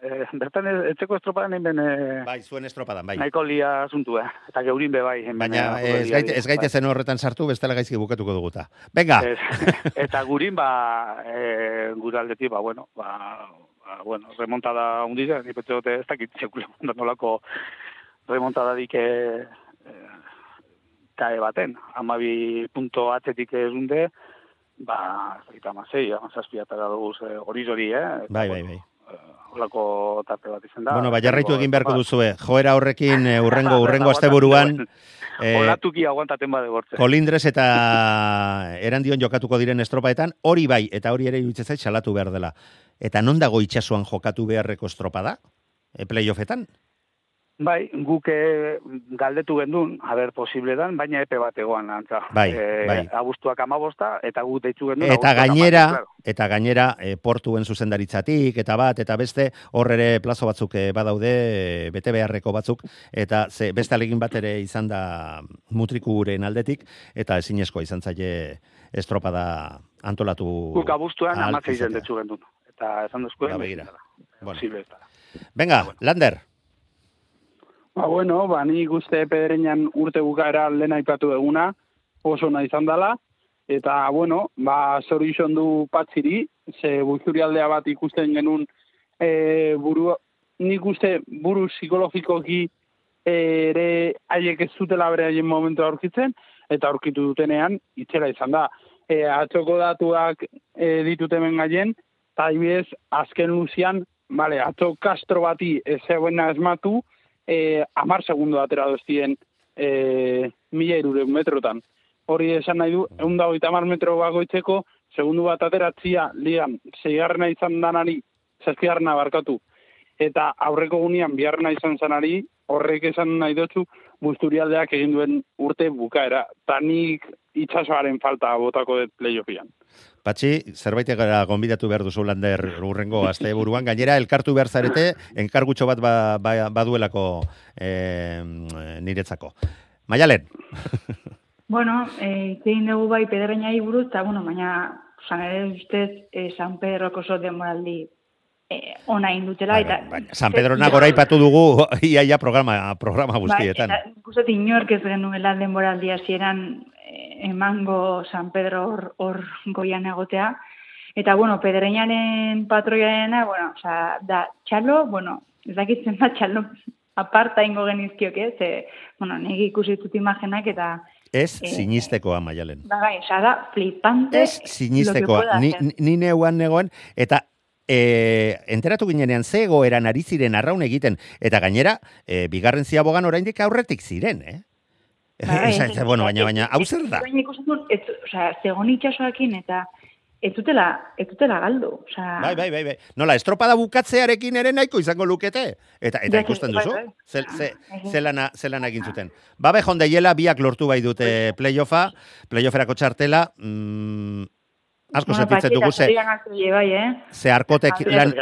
eh, bertan etxeko estropadan egin bene... Bai, zuen estropadan, bai. Nahiko lia asuntu, eh? Eta geurin be bai. hemen, Baina eh, ez gaite, ez gaite zen horretan sartu, bestela gaizki bukatuko duguta. Venga, Ez, eta gurin, ba, e, gure aldetik, ba, bueno, ba, ba, bueno, remontada hundiza, ni petxe dute ez dakit sekula nolako remontadadik e, e, kae baten. Amabi punto atzetik ez hunde, ba, eta amasei, amazazpia eta dugu hori eh? Bai, bai, bai. Holako tarte bat izan da. Bueno, ba, jarraitu egin beharko Ba, duzue. Joera horrekin eh, urrengo urrengo asteburuan eh, Olatuki aguantaten bade bortze. Kolindrez eta erandion jokatuko diren estropaetan, hori bai, eta hori ere iruditzen zait salatu behar dela. Eta non dago itxasuan jokatu beharreko estropada? E, playoffetan? Bai, guk eh, galdetu gendun, haber posible dan, baina epe bat egoan antza. Bai, Eh, bai. Abuztuak amabosta, eta guk deitzu gendun. Eta gainera, amabost, claro. eta gainera e, portuen zuzendaritzatik, eta bat, eta beste, hor ere plazo batzuk e, badaude, e, bete beharreko batzuk, eta ze, beste alegin bat ere izan da mutrikuren aldetik, eta ezinezkoa izan zaie estropada antolatu. Guk abuztuan amatzei izatea. dendetzu gendun. Eta esan duzkuen, Ba, begira. ezin dela. Bueno. Posible ez da. Venga, Lander, Ba, bueno, ba, nik uste pederenan urte bukaera lehen aipatu eguna, oso nahi izan dela, eta, bueno, ba, zori du patziri, ze buzurialdea bat ikusten genuen e, buru, nik uste buru psikologikoki ere haiek ez zutela bere haien momentu aurkitzen, eta aurkitu dutenean, itzela izan da. E, atzoko datuak e, ditut hemen gaien, eta adibidez, azken luzian, vale, atzo Castro bati ez zegoena esmatu, e, amar segundo atera doztien e, mila irureun metrotan. Hori esan nahi du, egun dago mar metro bagoitzeko, segundu bat ateratzia, lian, zeigarrena izan danari, zazkigarrena barkatu, eta aurreko gunean biharrena izan zanari, horrek esan nahi dutzu, busturialdeak egin duen urte bukaera. Ta nik itxasoaren falta botako dut playoffian. Patxi, zerbait gara gonbidatu behar duzu lander urrengo azte buruan. Gainera, elkartu behar zarete, enkargutxo bat ba, ba, baduelako e, niretzako. Maialen. bueno, eh, zein dugu bai pederreina buruz, eta bueno, baina, zan ere ustez, eh, San Pedro koso demoraldi eh, ona indutela. Eta, baina, San Pedro nagora ipatu dugu iaia programa, programa bai, guztietan. Bai, eta guztet inork ez genuela denboraldi hasieran emango San Pedro hor, hor goian egotea. Eta, bueno, pedreñaren patroiarena, bueno, o sea, da, txalo, bueno, ez dakitzen da, txalo aparta ingo genizkiok, ez? Eh? bueno, negi ikusi dut imagenak eta... Ez eh, sinistekoa, Maialen. Ba, bai, da, flipante... Ez sinistekoa, ni, ni neuan negoen, eta e, enteratu ginenean ze eran ari ziren arraun egiten, eta gainera, e, bigarren ziabogan oraindik aurretik ziren, eh? Bai, bueno, baina, baina, hau zer da? Baina ikusten dut, itxasoakin eta ez dutela, ez dutela galdu. Oza... Bai, bai, bai, bai. Nola, estropada bukatzearekin ere nahiko izango lukete. Eta, eta ikusten bai, duzu, bai, bai. Zel, ze, zelana, zelana egin zuten. Babe jondeiela biak lortu bai dute playoffa, playofferako txartela, mm, Asko sentitzen dugu ze. Bai, eh? Ze arkotek lan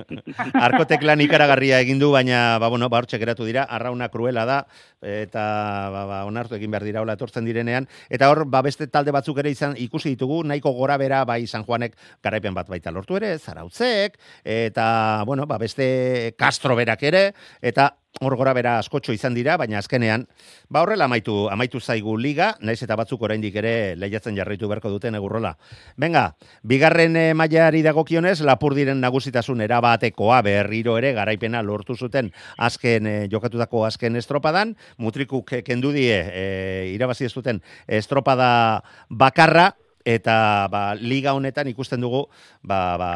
arkotek lan ikaragarria egin du baina ba bueno, ba geratu dira, arrauna kruela da eta ba, ba onartu egin behar dira hola etortzen direnean eta hor ba beste talde batzuk ere izan ikusi ditugu, nahiko gorabera bai San Juanek garaipen bat baita lortu ere, Zarautzek eta bueno, ba beste Castro berak ere eta hor gora bera askotxo izan dira, baina azkenean, ba horrela amaitu, amaitu zaigu liga, naiz eta batzuk oraindik ere lehiatzen jarraitu beharko duten egurrola. Venga, bigarren e, mailari dagokionez, lapur diren nagusitasun erabatekoa berriro ere garaipena lortu zuten azken e, jokatutako azken estropadan, mutrikuk kendu die e, irabazi ez duten estropada bakarra, eta ba, liga honetan ikusten dugu ba, ba,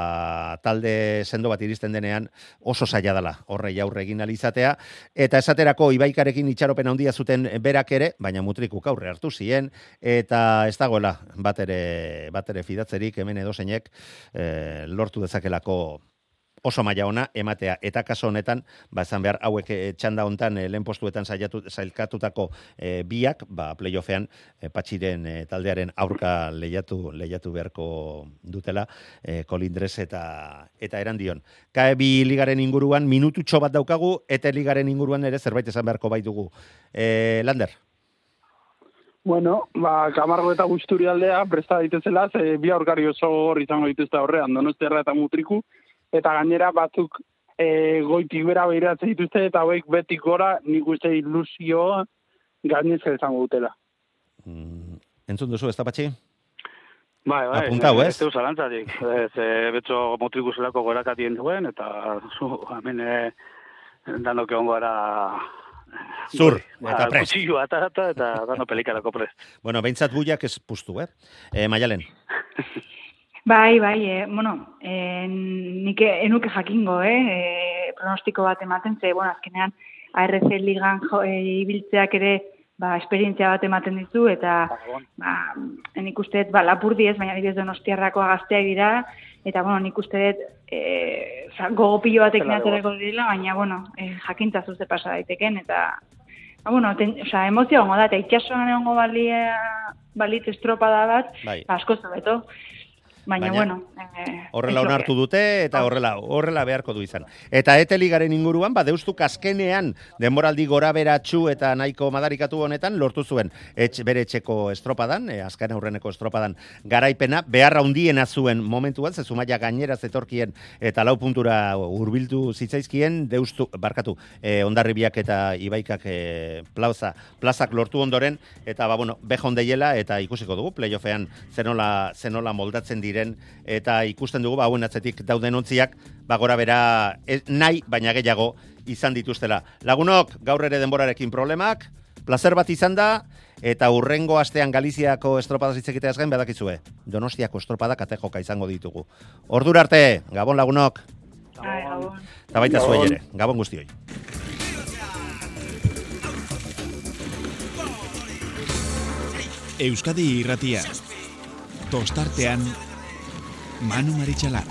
talde sendo bat iristen denean oso zaila dela horre jaurre egin alizatea eta esaterako ibaikarekin itxaropen handia zuten berak ere, baina mutrikuk aurre hartu ziren eta ez dagoela bat ere, bat ere fidatzerik hemen edo zeinek e, lortu dezakelako oso maila ona ematea. Eta kaso honetan ba izan behar hauek e, txanda hontan e, lehen postuetan saiatu sailkatutako e, biak ba playoffean e, patxiren taldearen aurka lehiatu lehiatu beharko dutela e, kolindres eta eta eran dion kae bi ligaren inguruan minututxo bat daukagu eta ligaren inguruan ere zerbait esan beharko bai dugu e, lander? Bueno, ba, kamargo eta guzturi aldea, presta daitezela, ze bi aurkari oso hor izango dituzte horrean, donostiarra eta mutriku, eta gainera batzuk e, goitik bera behiratzen dituzte, eta hauek betik gora nik uste ilusio gainezka izango dutela. Mm, entzun duzu, ez da patxi? Bai, bai, Apuntau, ez? Ez zalantzatik. Ez, e, betxo motriku zelako gorakatien duen, eta zu, hemen, e, danok egon gara Zur, ba, eta prest. Kutsillo, eta, eta, eta, dano pelikarako prest. Bueno, behintzat buiak ez puztu, eh? E, Maialen. Bai, bai, e, bueno, e, nik enuke jakingo, eh, e, pronostiko bat ematen, ze, bueno, azkenean, ARC ligan jo, e, ibiltzeak ere, ba, esperientzia bat ematen ditu, eta, ba, nik uste, ba, lapur diez, baina dibez donostiarrako agaztea dira, eta, bueno, nik uste, e, gogopillo batek naterako dira, baina, bueno, e, jakintza zuzte pasa daiteken, eta, ba, bueno, ten, o sea, emozio gongo da, eta itxasuan egongo balia, balit estropada bat, bai. ba, asko zabeto. Baina, Baina- bueno... Eh, Horrela onartu dute eta horrela horrela beharko du izan. Eta eteligaren inguruan badeustuk azkenean denboraldi gora beratxu eta nahiko madarikatu honetan lortu zuen etx, bere etxeko estropadan, e, azken aurreneko estropadan garaipena, beharra hundiena zuen momentuan, ze zumaia gainera zetorkien eta lau puntura hurbildu zitzaizkien, deustu, barkatu, e, ondarribiak eta ibaikak e, plaza, plazak lortu ondoren, eta ba, bueno, bejon deiela eta ikusiko dugu, playoffean zenola, zenola moldatzen diren, eta ikusten dugu, ba, hauen atzetik dauden ontziak, ba, gora bera, ez, nahi, baina gehiago izan dituztela. Lagunok, gaur ere denborarekin problemak, placer bat izan da, eta urrengo astean Galiziako estropada hitz egiteaz gain badakizue. Donostiako estropada kate joka izango ditugu. Ordura arte, Gabon lagunok, Ai, gabon. eta baita Gabon. zuei ere. Gabon guztioi. Euskadi irratia. Tostartean Manu Maritxalar.